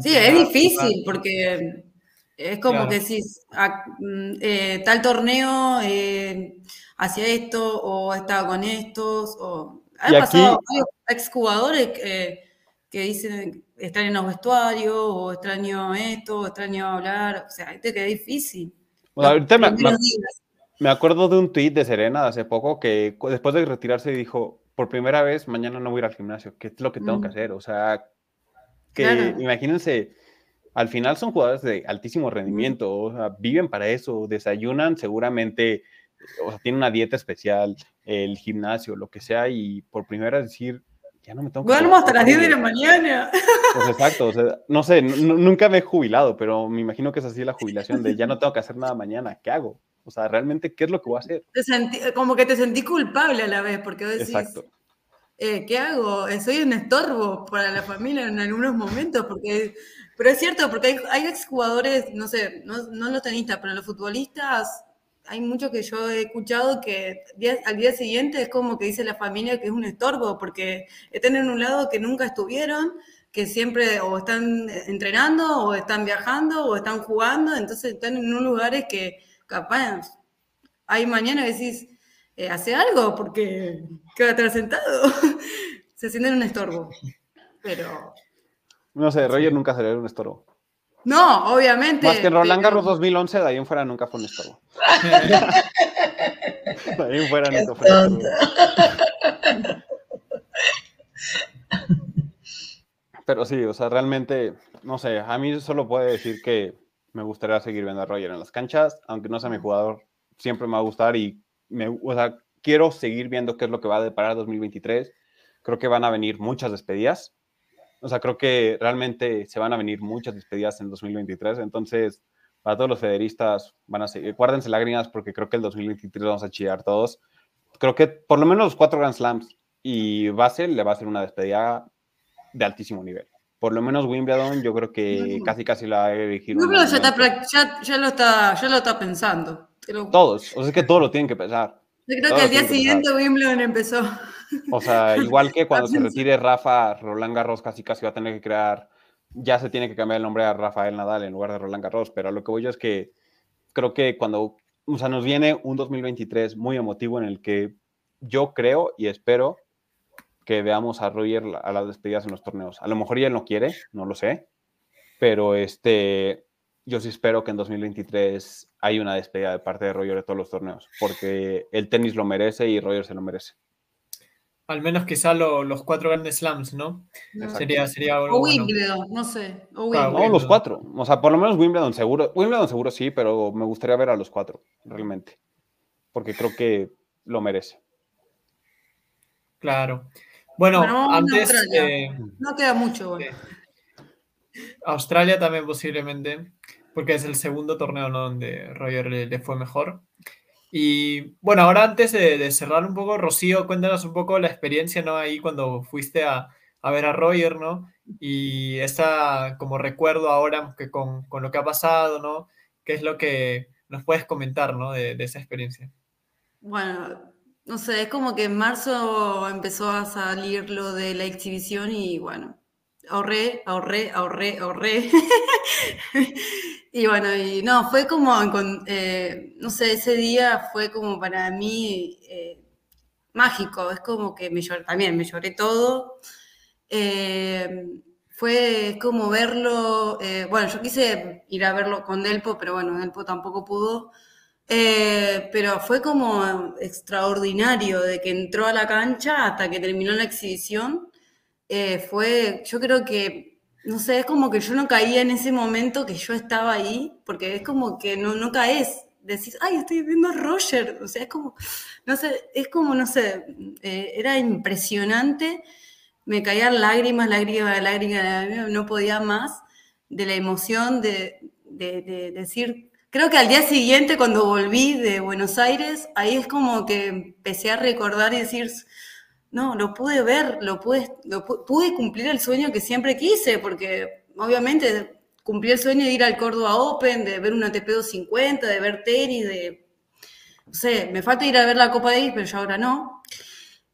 Sí, entrenar, es difícil jugar. porque es como Claro. que decís, ah, mm, eh, tal torneo eh, hacía esto o estaba con estos. O... Aquí- pasado varios exjugadores que, que dicen extraño los vestuarios o extraño esto o extraño hablar. O sea, este que es difícil. O sea, Los ahorita me, me- me acuerdo de un tweet de Serena de hace poco que después de retirarse dijo, por primera vez, mañana no voy a ir al gimnasio. ¿Qué es lo que tengo que Mm. hacer? O sea, que Claro. imagínense, al final son jugadores de altísimo rendimiento, o sea, viven para eso, desayunan seguramente, o sea, tienen una dieta especial, el gimnasio, lo que sea, y por primera vez decir, ya no me tengo que... Duermo hasta las preocupar 10 de la mañana. Pues exacto, o sea, no sé, nu- nu- nunca me he jubilado, pero me imagino que es así la jubilación de ya no tengo que hacer nada mañana, ¿qué hago? O sea, realmente, ¿qué es lo que voy a hacer? Te sentí- como que te sentí culpable a la vez, porque vos decís, Exacto. Eh, ¿qué hago? Eh, Soy un estorbo para la familia en algunos momentos, porque, pero es cierto, porque hay, exjugadores, no sé, no, los tenistas, pero los futbolistas, hay muchos que yo he escuchado que al día siguiente es como que dice la familia que es un estorbo, porque están en un lado que nunca estuvieron, que siempre o están entrenando, o están viajando, o están jugando, entonces están en unos lugares que capaz hay mañana decís, eh, hace algo porque queda atrás sentado. Se sienten un estorbo. Pero, No sé, Roger nunca sería un estorbo. no, obviamente. Más que en Roland pero- Garros 2011, de ahí en fuera nunca fue un estorbo. De ahí en fuera Qué nunca fue un estorbo. Pero sí, o sea, realmente, no sé, a mí solo puede decir que me gustaría seguir viendo a Roger en las canchas, aunque no sea mi jugador, siempre me va a gustar y me, o sea, quiero seguir viendo qué es lo que va a deparar 2023. Creo que van a venir muchas despedidas. O sea, creo que realmente se van a venir muchas despedidas en 2023. Entonces, para todos los federistas, van a seguir, guárdense lágrimas porque creo que el 2023 vamos a chillar todos. Creo que por lo menos los cuatro Grand Slams y Basel le va a hacer una despedida de altísimo nivel. Por lo menos Wimbledon, yo creo que casi casi la va a. No, pero ya, está, ya, ya lo está, ya lo está pensando. Todos, o sea, es que todos lo tienen que pensar. Yo creo todos que al día siguiente Wimbledon empezó. O sea, igual que cuando se retire Rafa, Roland Garros casi casi va a tener que crear ya se tiene que cambiar el nombre a Rafael Nadal en lugar de Roland Garros, pero lo que voy yo es que creo que cuando, o sea, nos viene un 2023 muy emotivo en el que yo creo y espero que veamos a Roger a las despedidas en los torneos. A lo mejor ya él no quiere, no lo sé, pero este, yo sí espero que en 2023 haya una despedida de parte de Roger de todos los torneos, porque el tenis lo merece y Roger se lo merece. Al menos quizá los cuatro grandes slams, ¿no? Sería, sería algo O Wimbledon, no sé. O ah, no, los cuatro. O sea, por lo menos Wimbledon seguro. Wimbledon seguro sí, pero me gustaría ver a los cuatro, realmente. Porque creo que lo merece. Claro. Bueno, antes. no queda mucho. Australia también posiblemente, porque es el segundo torneo donde Roger le, fue mejor. Y bueno, ahora antes de, cerrar un poco, Rocío, cuéntanos un poco la experiencia, ¿no? Ahí cuando fuiste a, ver a Roger, ¿no? Y esa como recuerdo ahora que con, lo que ha pasado, ¿no? ¿Qué es lo que nos puedes comentar, ¿no? De, de esa experiencia. Bueno, no sé, es como que en marzo empezó a salir lo de la exhibición y bueno, ahorré, ahorré, ahorré, ahorré. y bueno, y no, fue como, eh, no sé, ese día fue como para mí eh, mágico, es como que me lloré, también me lloré todo. Eh, fue como verlo, bueno, yo quise ir a verlo con Delpo, pero bueno, Delpo tampoco pudo. Eh, pero fue como extraordinario de que entró a la cancha hasta que terminó la exhibición. Eh, fue, yo creo que, no sé, es como que yo no caía en ese momento que yo estaba ahí, porque es como que no, no caes, decís, ay, estoy viendo a Roger, o sea, es como, no sé, es como, no sé, eh, era impresionante, me caían lágrimas, lágrimas, lágrimas, no podía más de la emoción de, de, de decir, Creo que al día siguiente, cuando volví de Buenos Aires, ahí es como que empecé a recordar y decir, no, lo pude ver, lo pude, pude cumplir el sueño que siempre quise, porque obviamente cumplí el sueño de ir al Córdoba Open, de ver un ATP 250, de ver tenis, de, no sé, me falta ir a ver la Copa Davis, pero ya ahora no.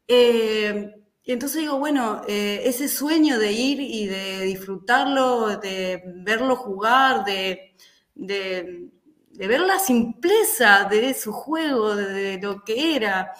Eh, y entonces digo, bueno, eh, ese sueño de ir y de disfrutarlo, de verlo jugar, de de ver la simpleza de su juego, de, lo que era.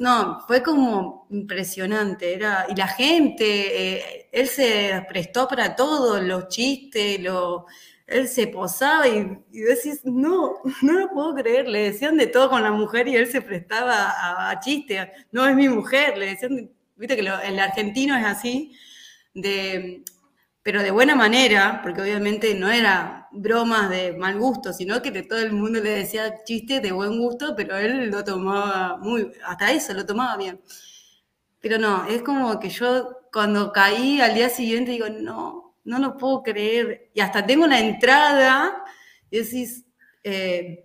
No, fue como impresionante. Era, y la gente, eh, él se prestó para todo, los chistes, lo, él se posaba y, decís, no, no lo puedo creer. Le decían de todo con la mujer y él se prestaba a, a chistes. No es mi mujer, le decían, viste que el argentino es así, de pero de buena manera, porque obviamente no era bromas de mal gusto, sino que todo el mundo le decía chistes de buen gusto, pero él lo tomaba muy, hasta eso lo tomaba bien. Pero no, es como que yo cuando caí al día siguiente digo, no, no lo puedo creer. Y hasta tengo una entrada, y decís, eh,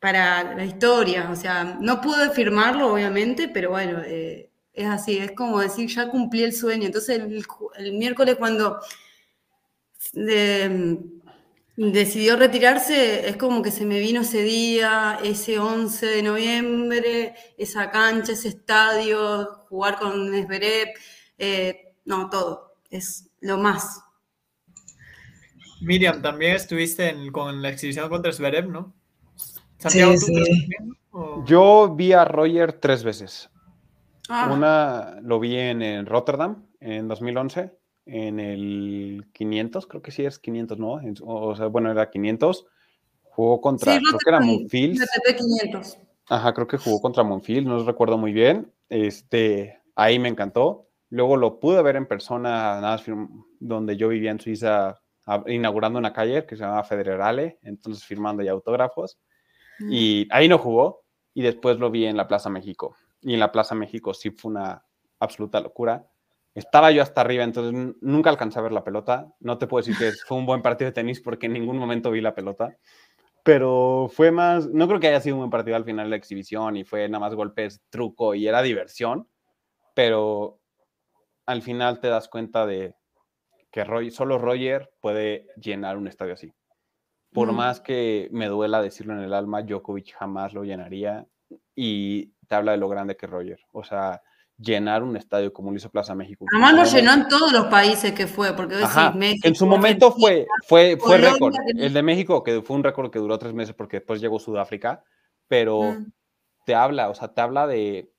para la historia, o sea, no pude firmarlo obviamente, pero bueno, eh, es así, es como decir, ya cumplí el sueño. Entonces el miércoles cuando decidió retirarse, es como que se me vino ese día, ese 11 de noviembre, esa cancha, ese estadio, jugar con Esberet, eh, no, todo, es lo más. Miriam, también estuviste con la exhibición contra Zverev, ¿no? sí, sí. Yo vi a Roger tres veces. Ah. Una lo vi en Rotterdam en 2011 en el 500, creo que sí es 500, ¿no? O sea, bueno, era 500. Jugó contra, creo que era Monfils. Ajá, creo que jugó contra Monfils, no recuerdo muy bien. Este, ahí me encantó. Luego lo pude ver en persona, nada donde yo vivía en Suiza, inaugurando una calle que se llamaba Federale, entonces firmando ya autógrafos. Mm. Y ahí no jugó. Y después lo vi en la Plaza México. Y en la Plaza México sí fue una absoluta locura estaba yo hasta arriba, entonces nunca alcancé a ver la pelota. No te puedo decir que fue un buen partido de tenis porque en ningún momento vi la pelota. Pero fue más, no creo que haya sido un buen partido al final de la exhibición y fue nada más golpes, truco y era diversión. Pero al final te das cuenta de que solo Roger puede llenar un estadio así. Por más que me duela decirlo en el alma, Djokovic jamás lo llenaría y te habla de lo grande que es Roger. O sea, llenar un estadio como lo hizo Plaza México. Además lo llenó en todos los países que fue, porque Ajá, México, en su momento fue, fue, fue récord. El de México, que fue un récord que duró tres meses porque después llegó Sudáfrica, pero Mm. te habla, o sea, te habla de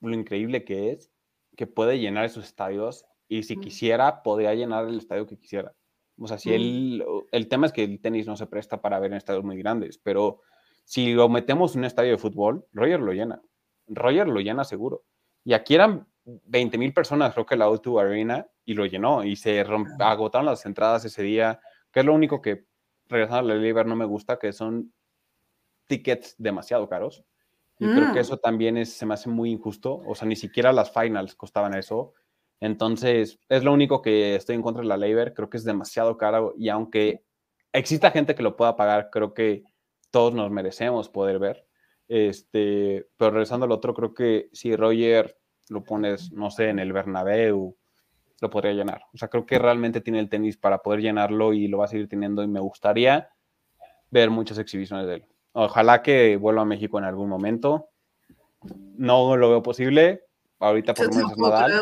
lo increíble que es, que puede llenar esos estadios y si Mm. quisiera, podría llenar el estadio que quisiera. O sea, si Mm. él, el tema es que el tenis no se presta para ver en estadios muy grandes, pero si lo metemos en un estadio de fútbol, Roger lo llena. Roger lo llena seguro. Y aquí eran 20 mil personas, creo que la O2 Arena, y lo llenó. Y se agotaron las entradas ese día, que es lo único que, regresando a la Liber, no me gusta, que son tickets demasiado caros. Y creo que Mm. eso también es, se me hace muy injusto. O sea, ni siquiera las finals costaban eso. Entonces, es lo único que estoy en contra de la Labor. Creo que es demasiado caro. Y aunque exista gente que lo pueda pagar, creo que todos nos merecemos poder ver. Este, pero regresando al otro, creo que si Roger lo pones, no sé, en el Bernabéu, lo podría llenar. O sea, creo que realmente tiene el tenis para poder llenarlo y lo va a seguir teniendo. Y me gustaría ver muchas exhibiciones de él. Ojalá que vuelva a México en algún momento. No lo veo posible. Ahorita por lo menos es Nadal.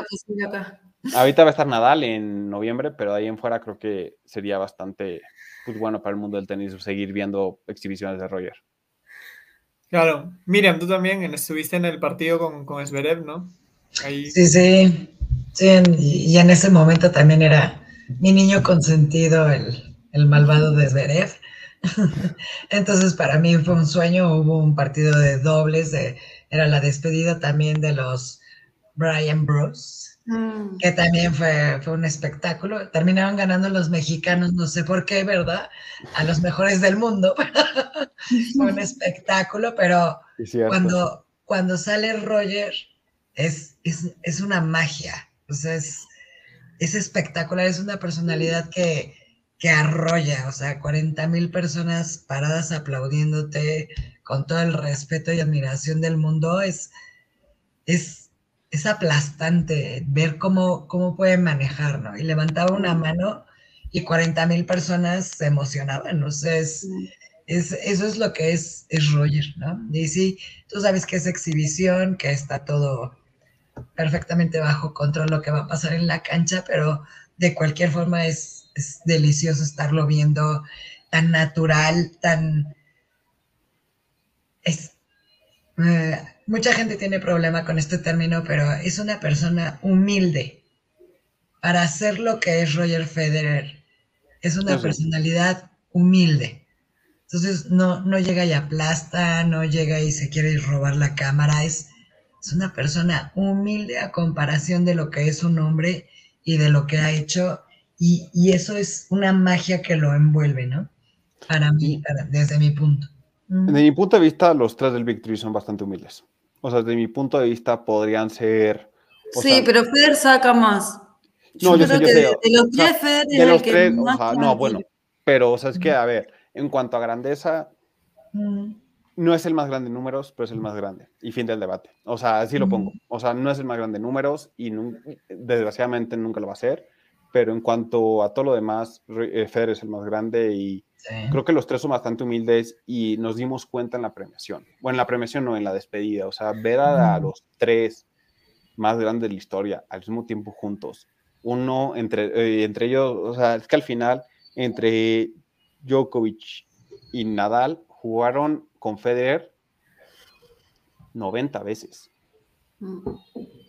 acá. Ahorita va a estar Nadal en noviembre, pero de ahí en fuera creo que sería bastante pues, bueno para el mundo del tenis seguir viendo exhibiciones de Roger. Claro. Miriam, tú también estuviste en el partido con, con Zverev, ¿no? Ahí. Sí, sí. Sí, y en ese momento también era mi niño consentido, el, el malvado de Zverev. Entonces, para mí fue un sueño. Hubo un partido de dobles, de, era la despedida también de los Brian Bros. Mm. que también fue, fue un espectáculo. Terminaron ganando los mexicanos, no sé por qué, ¿verdad? A los mejores del mundo. fue un espectáculo, pero cuando, cuando sale Roger, es, es, es una magia. O sea, es, es espectacular, es una personalidad que, que arrolla, o sea, 40 mil personas paradas aplaudiéndote con todo el respeto y admiración del mundo, es, es, es aplastante ver cómo, cómo puede manejar, ¿no? Y levantaba una mano y 40 mil personas se emocionaban, o sea, es, es, eso es lo que es, es Roger, ¿no? Y sí, tú sabes que es exhibición, que está todo perfectamente bajo control lo que va a pasar en la cancha, pero de cualquier forma es, es delicioso estarlo viendo tan natural, tan... Es, eh, mucha gente tiene problema con este término, pero es una persona humilde. Para hacer lo que es Roger Federer, es una personalidad humilde. Entonces no, no llega y aplasta, no llega y se quiere robar la cámara, es, es una persona humilde a comparación de lo que es un hombre y de lo que ha hecho, y, y eso es una magia que lo envuelve, ¿no? Para mí, para- desde mi punto. Desde mi punto de vista, los tres del Big Three son bastante humildes. O sea, desde mi punto de vista, podrían ser. o Sí, sea, pero Federer saca más. No, yo sé, creo yo que sé. de, de los O sea, tres, es de el los que tres, o más sea, gana no, bueno, pero, o sea, es que, a ver, en cuanto a grandeza, Mm. no es el más grande en números, pero es el más grande. Y fin del debate. O sea, así lo pongo. O sea, no es el más grande en números y nun- desgraciadamente nunca lo va a ser. Pero en cuanto a todo lo demás, eh, Federer es el más grande y Sí. creo que los tres son bastante humildes y nos dimos cuenta en la premiación. Bueno, en la premiación no, en la despedida. O sea, ver a, a los tres más grandes de la historia al mismo tiempo juntos. Uno entre, eh, entre ellos, o sea, es que al final, entre Djokovic y Nadal jugaron con Federer 90 veces. Mm.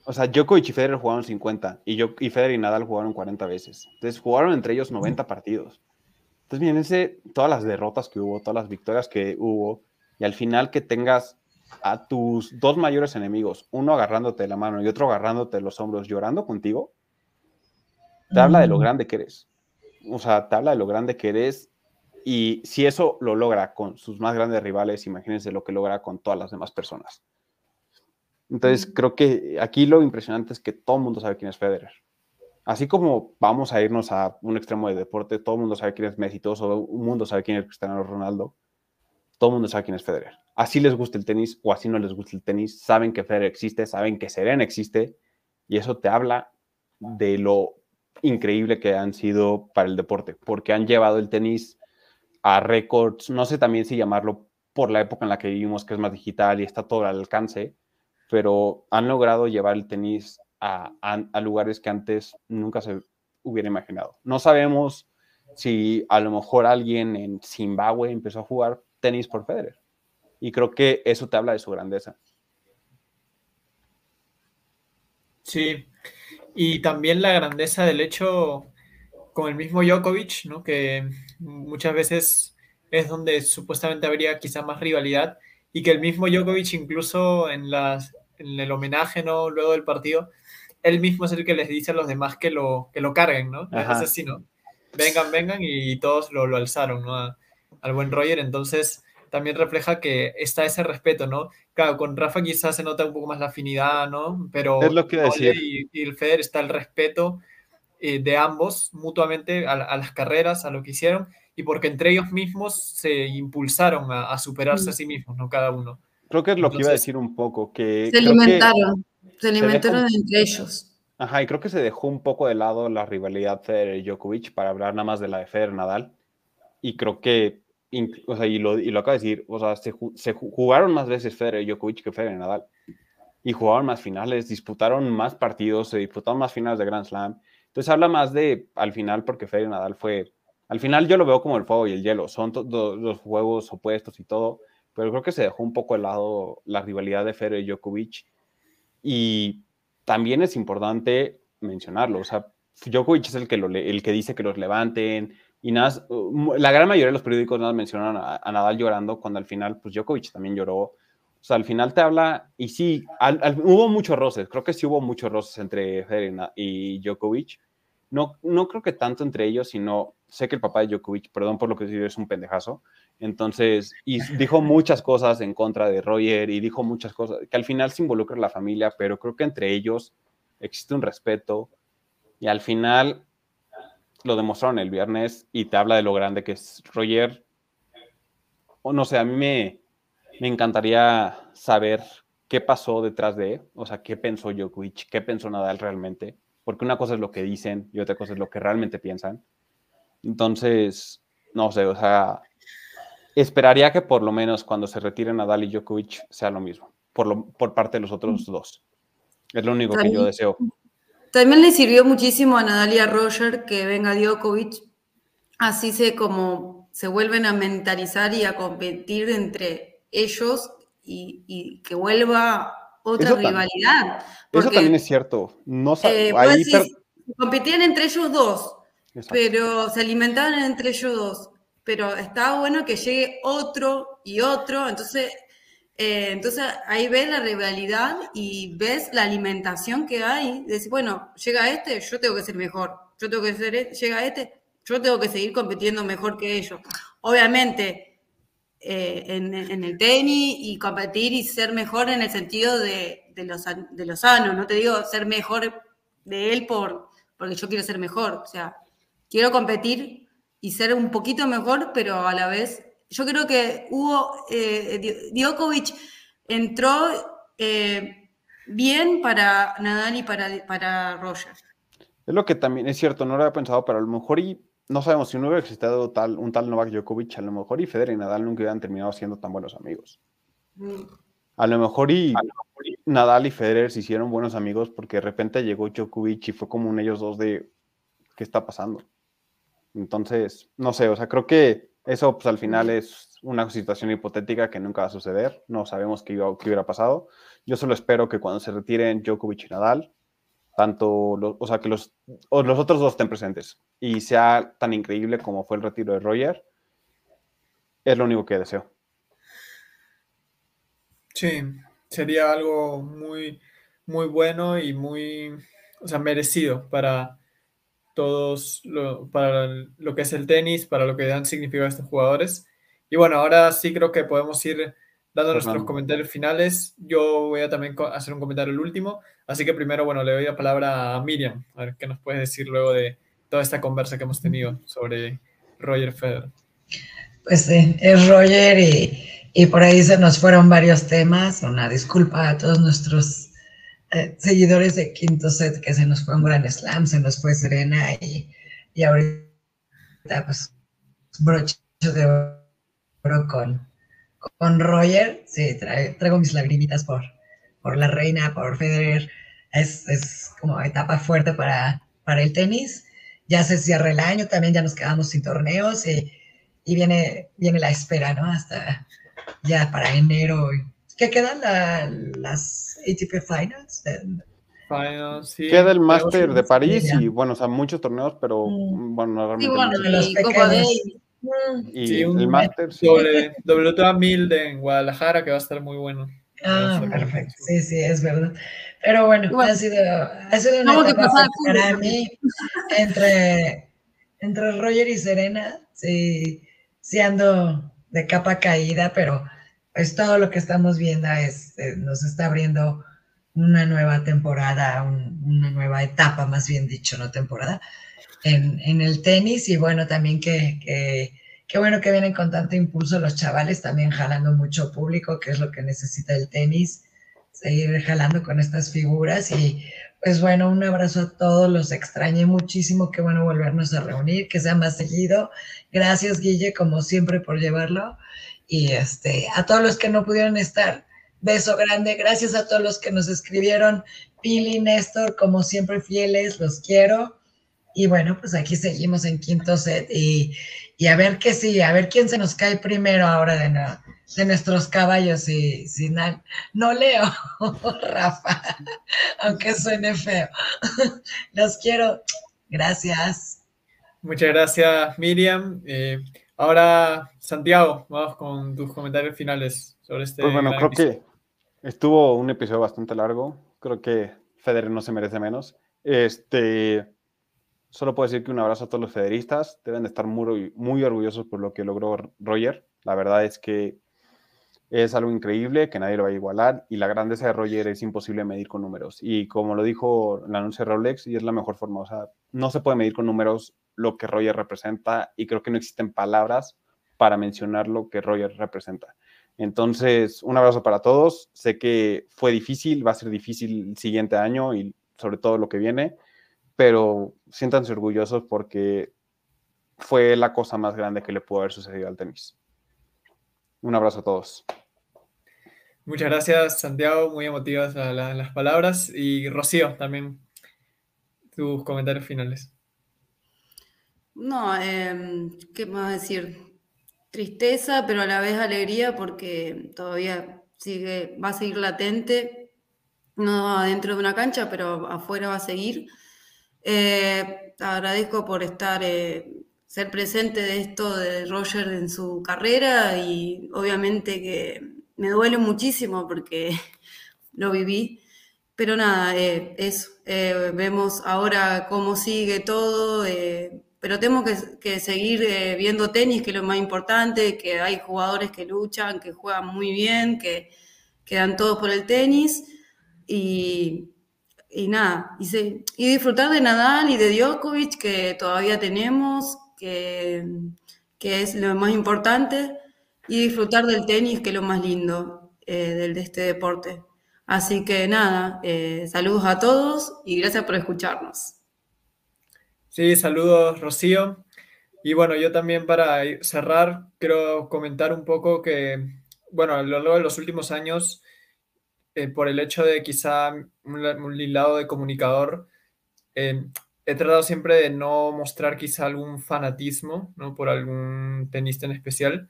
O sea, Djokovic y Federer jugaron 50 y, yo, y Federer y Nadal jugaron 40 veces. Entonces jugaron entre ellos 90 partidos. Entonces, fíjense todas las derrotas que hubo, todas las victorias que hubo, y al final que tengas a tus dos mayores enemigos, uno agarrándote de la mano y otro agarrándote de los hombros, llorando contigo, te habla de lo grande que eres. O sea, te habla de lo grande que eres. Y si eso lo logra con sus más grandes rivales, imagínense lo que logra con todas las demás personas. Entonces, creo que aquí lo impresionante es que todo el mundo sabe quién es Federer. Así como vamos a irnos a un extremo de deporte, todo el mundo sabe quién es Messi, todo el mundo sabe quién es Cristiano Ronaldo, todo el mundo sabe quién es Federer. Así les gusta el tenis o así no les gusta el tenis, saben que Federer existe, saben que Serena existe, y eso te habla de lo increíble que han sido para el deporte, porque han llevado el tenis a récords, no sé también si llamarlo por la época en la que vivimos, que es más digital y está todo al alcance, pero han logrado llevar el tenis a, a, lugares que antes nunca se hubiera imaginado. No sabemos si a lo mejor alguien en Zimbabue empezó a jugar tenis por Federer. Y creo que eso te habla de su grandeza. Sí, y también la grandeza del hecho con el mismo Djokovic, ¿no? que muchas veces es donde supuestamente habría quizá más rivalidad y que el mismo Djokovic incluso en, en el homenaje, ¿no? Luego del partido, él mismo es el que les dice a los demás que lo, que lo carguen, ¿no? Es así, ¿no? Vengan, vengan y todos lo, lo alzaron, ¿no? al buen Roger, entonces también refleja que está ese respeto, ¿no? Claro, con Rafa quizás se nota un poco más la afinidad, ¿no? Pero es lo que decir. Y, y, el Feder está el respeto eh, de ambos mutuamente a, a, las carreras, a lo que hicieron, y porque entre ellos mismos se impulsaron a, a superarse a sí mismos, ¿no? Cada uno. Creo que es lo Entonces, que iba a decir un poco, que... Se alimentaron, se alimentaron se dejó, entre ellos. Ajá, y creo que se dejó un poco de lado la rivalidad Federer-Djokovic para hablar nada más de la de Federer-Nadal, y creo que o sea, y lo, y lo acabo de decir, o sea, se, se, jugaron más veces Federer y Djokovic que Federer y Nadal. Y jugaron más finales, disputaron más partidos, se disputaron más finales de Grand Slam. Entonces habla más de, al final, porque Federer y Nadal fue, al final yo lo veo como el fuego y el hielo, son los juegos opuestos y todo, pero creo que se dejó un poco de lado la rivalidad de Federer y Djokovic. Y también es importante mencionarlo, o sea, Djokovic es el que, el que dice que los levanten, y nada, la gran mayoría de los periódicos nada mencionan a, Nadal llorando cuando al final, pues Djokovic también lloró. O sea, al final te habla, y sí, hubo muchos roces, creo que sí hubo muchos roces entre Federer y Djokovic. No, no creo que tanto entre ellos, sino sé que el papá de Djokovic, perdón por lo que digo, es un pendejazo. Entonces, y dijo muchas cosas en contra de Roger y dijo muchas cosas que al final se involucra la familia, pero creo que entre ellos existe un respeto y al final lo demostraron el viernes y te habla de lo grande que es Roger. O no sé, a mí me, me encantaría saber qué pasó detrás de, o sea, qué pensó Djokovic, qué pensó Nadal realmente, porque una cosa es lo que dicen y otra cosa es lo que realmente piensan. Entonces, no sé, o sea, esperaría que por lo menos cuando se retire Nadal y Djokovic sea lo mismo, por, lo, por parte de los otros dos. Es lo único que yo deseo. También le sirvió muchísimo a Nadal y a Roger que venga Djokovic, así se como se vuelven a mentalizar y a competir entre ellos y, y que vuelva otra eso rivalidad. Porque, eso también es cierto. No eh, ahí competían entre ellos dos, Exacto. pero se alimentaban entre ellos dos. Pero estaba bueno que llegue otro y otro, entonces eh, entonces ahí ves la rivalidad y ves la alimentación que hay. Decir, bueno, llega este, yo tengo que ser mejor. Yo tengo que ser, llega este, yo tengo que seguir compitiendo mejor que ellos. Obviamente, eh, en, el tenis y competir y ser mejor en el sentido de, los, de los sanos. No te digo ser mejor de él por, porque yo quiero ser mejor. O sea, quiero competir y ser un poquito mejor, pero a la vez yo creo que hubo, eh, entró eh, bien para Nadal y para, para Roger. Es lo que también es cierto, no lo había pensado, pero a lo mejor y no sabemos si no hubiera existido tal, un tal Novak Djokovic, a lo mejor y Federer y Nadal nunca hubieran terminado siendo tan buenos amigos. Mm. A lo mejor y, y Nadal y Federer se hicieron buenos amigos porque de repente llegó Djokovic y fue como un ellos dos de ¿qué está pasando? Entonces, no sé, o sea, creo que eso pues al final es una situación hipotética que nunca va a suceder, no sabemos qué, iba, qué hubiera pasado. Yo solo espero que cuando se retiren Djokovic y Nadal, tanto, los, o sea, que los, o los otros dos estén presentes y sea tan increíble como fue el retiro de Roger, es lo único que deseo. Sí, sería algo muy, muy bueno y muy, o sea, merecido para, todos lo, para lo que es el tenis, para lo que dan significado a estos jugadores. Y bueno, ahora sí creo que podemos ir dando nuestros comentarios finales. Yo voy a también hacer un comentario el último, así que primero, bueno, le doy la palabra a Miriam, a ver qué nos puedes decir luego de toda esta conversa que hemos tenido sobre Roger Federer. Pues sí, es Roger y, y por ahí se nos fueron varios temas. Una disculpa a todos nuestros eh, seguidores de quinto set, que se nos fue un gran slam, se nos fue Serena y, y ahorita pues broche de oro con, con Roger. Sí, traigo mis lagrimitas por, por la reina, por Federer, es, es como etapa fuerte para, para el tenis. Ya se cierra el año, también ya nos quedamos sin torneos y, y viene, viene la espera, ¿no? Hasta ya para enero. ¿Qué quedan las ATP Finals? Finals sí. Queda el Master de París y, bueno, o sea, muchos torneos, pero, Mm. bueno, realmente Sí, bueno, muchos. los pequeños. Y Sí, un el Master, sí. Sobre WTA 1000 de en Guadalajara, que va a estar muy bueno. Ah, perfecto. Sí, sí, es verdad. Pero bueno, Bueno. ha sido, ha sido una etapa pasar al para mí entre, entre Roger y Serena. Sí, sí ando de capa caída, pero pues todo lo que estamos viendo es, eh, nos está abriendo una nueva temporada, un- una nueva etapa, más bien dicho, no temporada, en, en el tenis. Y bueno, también que, que, qué bueno que vienen con tanto impulso los chavales, también jalando mucho público, que es lo que necesita el tenis, seguir jalando con estas figuras. Y pues bueno, un abrazo a todos, los extrañé muchísimo, qué bueno volvernos a reunir, que sea más seguido. Gracias, Guille, como siempre, por llevarlo. Y este, a todos los que no pudieron estar, beso grande. Gracias a todos los que nos escribieron. Pili, Néstor, como siempre, fieles, los quiero. Y bueno, pues aquí seguimos en quinto set y, y a ver qué sí, a ver quién se nos cae primero ahora de, no- de nuestros caballos. Y si na- no leo, Rafa, aunque suene feo. Los quiero. Gracias. Muchas gracias, Miriam. Eh, ahora, Santiago, vamos con tus comentarios finales sobre este. Pues bueno, creo episodio. que estuvo un episodio bastante largo. Creo que Federer no se merece menos. Este, solo puedo decir que un abrazo a todos los federistas. Deben de estar muy, orgullosos por lo que logró Roger. La verdad es que es algo increíble que nadie lo va a igualar y la grandeza de Roger es imposible medir con números. Y como lo dijo el anuncio de Rolex, y es la mejor forma, o sea, no se puede medir con números lo que Roger representa y creo que no existen palabras para mencionar lo que Roger representa. Entonces, un abrazo para todos. Sé que fue difícil, va a ser difícil el siguiente año y sobre todo lo que viene, pero siéntanse orgullosos porque fue la cosa más grande que le pudo haber sucedido al tenis. Un abrazo a todos. Muchas gracias, Santiago. Muy emotivas la- la- las palabras. Y Rocío, también tus comentarios finales. No, em, ¿qué más decir? Tristeza, pero a la vez alegría porque todavía sigue, va a seguir latente, no adentro de una cancha, pero afuera va a seguir. Eh, agradezco por estar, eh, ser presente de esto de Roger en su carrera y obviamente que me duele muchísimo porque lo viví. Pero nada, eh, eso. vemos ahora cómo sigue todo, pero tenemos que, seguir viendo tenis, que es lo más importante, que hay jugadores que luchan, que juegan muy bien, que, que dan todo por el tenis. Y, y nada, y, disfrutar de Nadal y de Djokovic, que todavía tenemos, que, que es lo más importante, y disfrutar del tenis, que es lo más lindo eh, del, de este deporte. Así que nada, eh, saludos a todos y gracias por escucharnos. Sí, saludos, Rocío. Y bueno, yo también para cerrar, quiero comentar un poco que, bueno, a lo largo de los últimos años, eh, por el hecho de quizá un, un lado de comunicador, eh, he tratado siempre de no mostrar quizá algún fanatismo, ¿no? Por algún tenista en especial,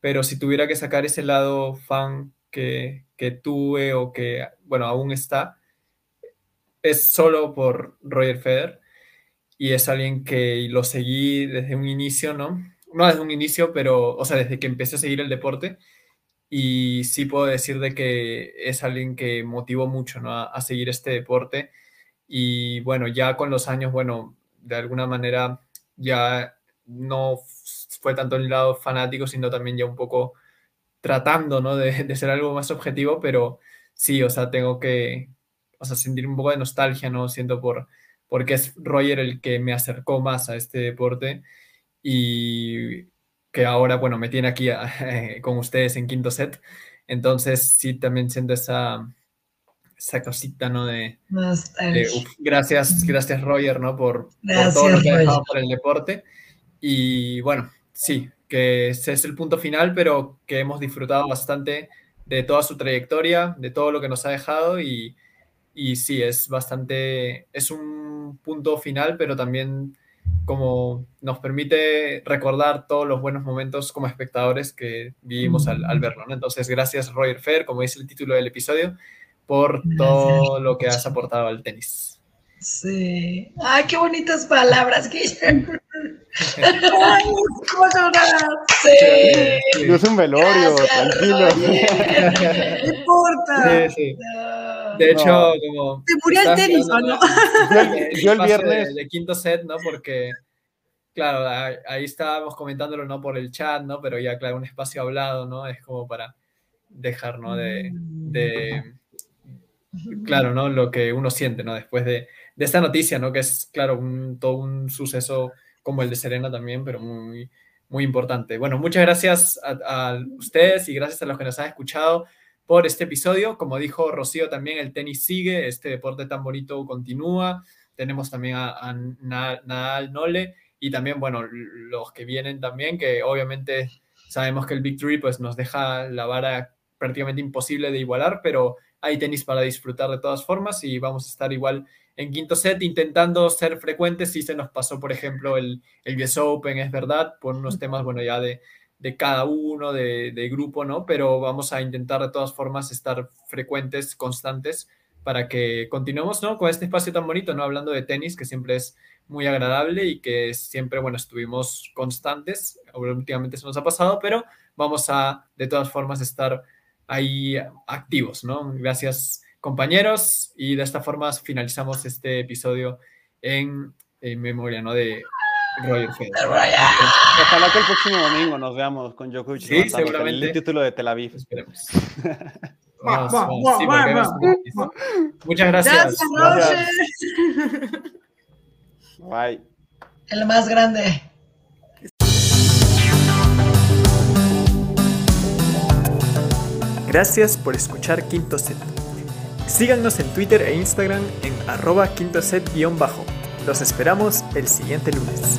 pero si tuviera que sacar ese lado fan que, que tuve o que, bueno, aún está, es solo por Roger Federer y es alguien que lo seguí desde un inicio, ¿no? No desde un inicio, pero, o sea, desde que empecé a seguir el deporte y sí puedo decir de que es alguien que motivó mucho, ¿no? A, seguir este deporte y bueno, ya con los años, bueno, de alguna manera ya no fue tanto el lado fanático, sino también ya un poco tratando, ¿no? De, de ser algo más objetivo, pero sí, o sea, tengo que, o sea, sentir un poco de nostalgia, ¿no? Siento por, porque es Roger el que me acercó más a este deporte y que ahora, bueno, me tiene aquí eh, con ustedes en quinto set. Entonces, sí, también siento esa, esa cosita, ¿no? De, de, uf, gracias, gracias Roger, ¿no? Por, Gracias, por todo lo que ha dejado por el deporte. Y bueno, sí, que ese es el punto final, pero que hemos disfrutado bastante de toda su trayectoria, de todo lo que nos ha dejado y, y sí, es bastante, es un punto final, pero también como nos permite recordar todos los buenos momentos como espectadores que vivimos al, al verlo. ¿no? Entonces, gracias Roger Fer, como dice el título del episodio, por todo lo que has aportado al tenis. Sí. Ay, qué bonitas palabras, Guillermo. Ay. Sí. No es un velorio, Gracias, tranquilo. No importa. Sí, sí. No. De hecho, No. como... ¿Te murió el tenis o no? Yo el- yo viernes- De, de quinto set, ¿no? Porque, claro, ahí, ahí estábamos comentándolo, no por el chat, ¿no? Pero ya, claro, un espacio hablado, ¿no? Es como para dejar, ¿no? De, de claro, ¿no? Lo que uno siente, ¿no? Después de, de esta noticia, ¿no? Que es, claro, un, todo un suceso como el de Serena también, pero muy, muy importante. Bueno, muchas gracias a, a ustedes y gracias a los que nos han escuchado por este episodio. Como dijo Rocío también, el tenis sigue, este deporte tan bonito continúa. Tenemos también a, a Na- Nadal, Nole y también, bueno, los que vienen también, que obviamente sabemos que el Big Three pues, nos deja la vara prácticamente imposible de igualar, pero hay tenis para disfrutar de todas formas y vamos a estar igual en quinto set intentando ser frecuentes. Si se nos pasó, por ejemplo, el, el US Open, es verdad, por unos temas, bueno, ya de, de cada uno, de, de grupo, ¿no? Pero vamos a intentar de todas formas estar frecuentes, constantes, para que continuemos, ¿no? Con este espacio tan bonito, ¿no? Hablando de tenis, que siempre es muy agradable y que siempre, bueno, estuvimos constantes. Últimamente se nos ha pasado, pero vamos a, de todas formas, estar ahí activos, ¿no? Gracias, compañeros, y de esta forma finalizamos este episodio en, en memoria, ¿no? De Roger Federer. Ojalá que el próximo domingo nos veamos con Djokovic Sí, seguramente. el título de Tel Aviv. Esperemos. Vamos, vamos, sí, Muchas gracias. Gracias, Roger. Bye. El más grande. Gracias por escuchar Quinto Set. Síganos en Twitter e Instagram en arroba quinto set-bajo. Los esperamos el siguiente lunes.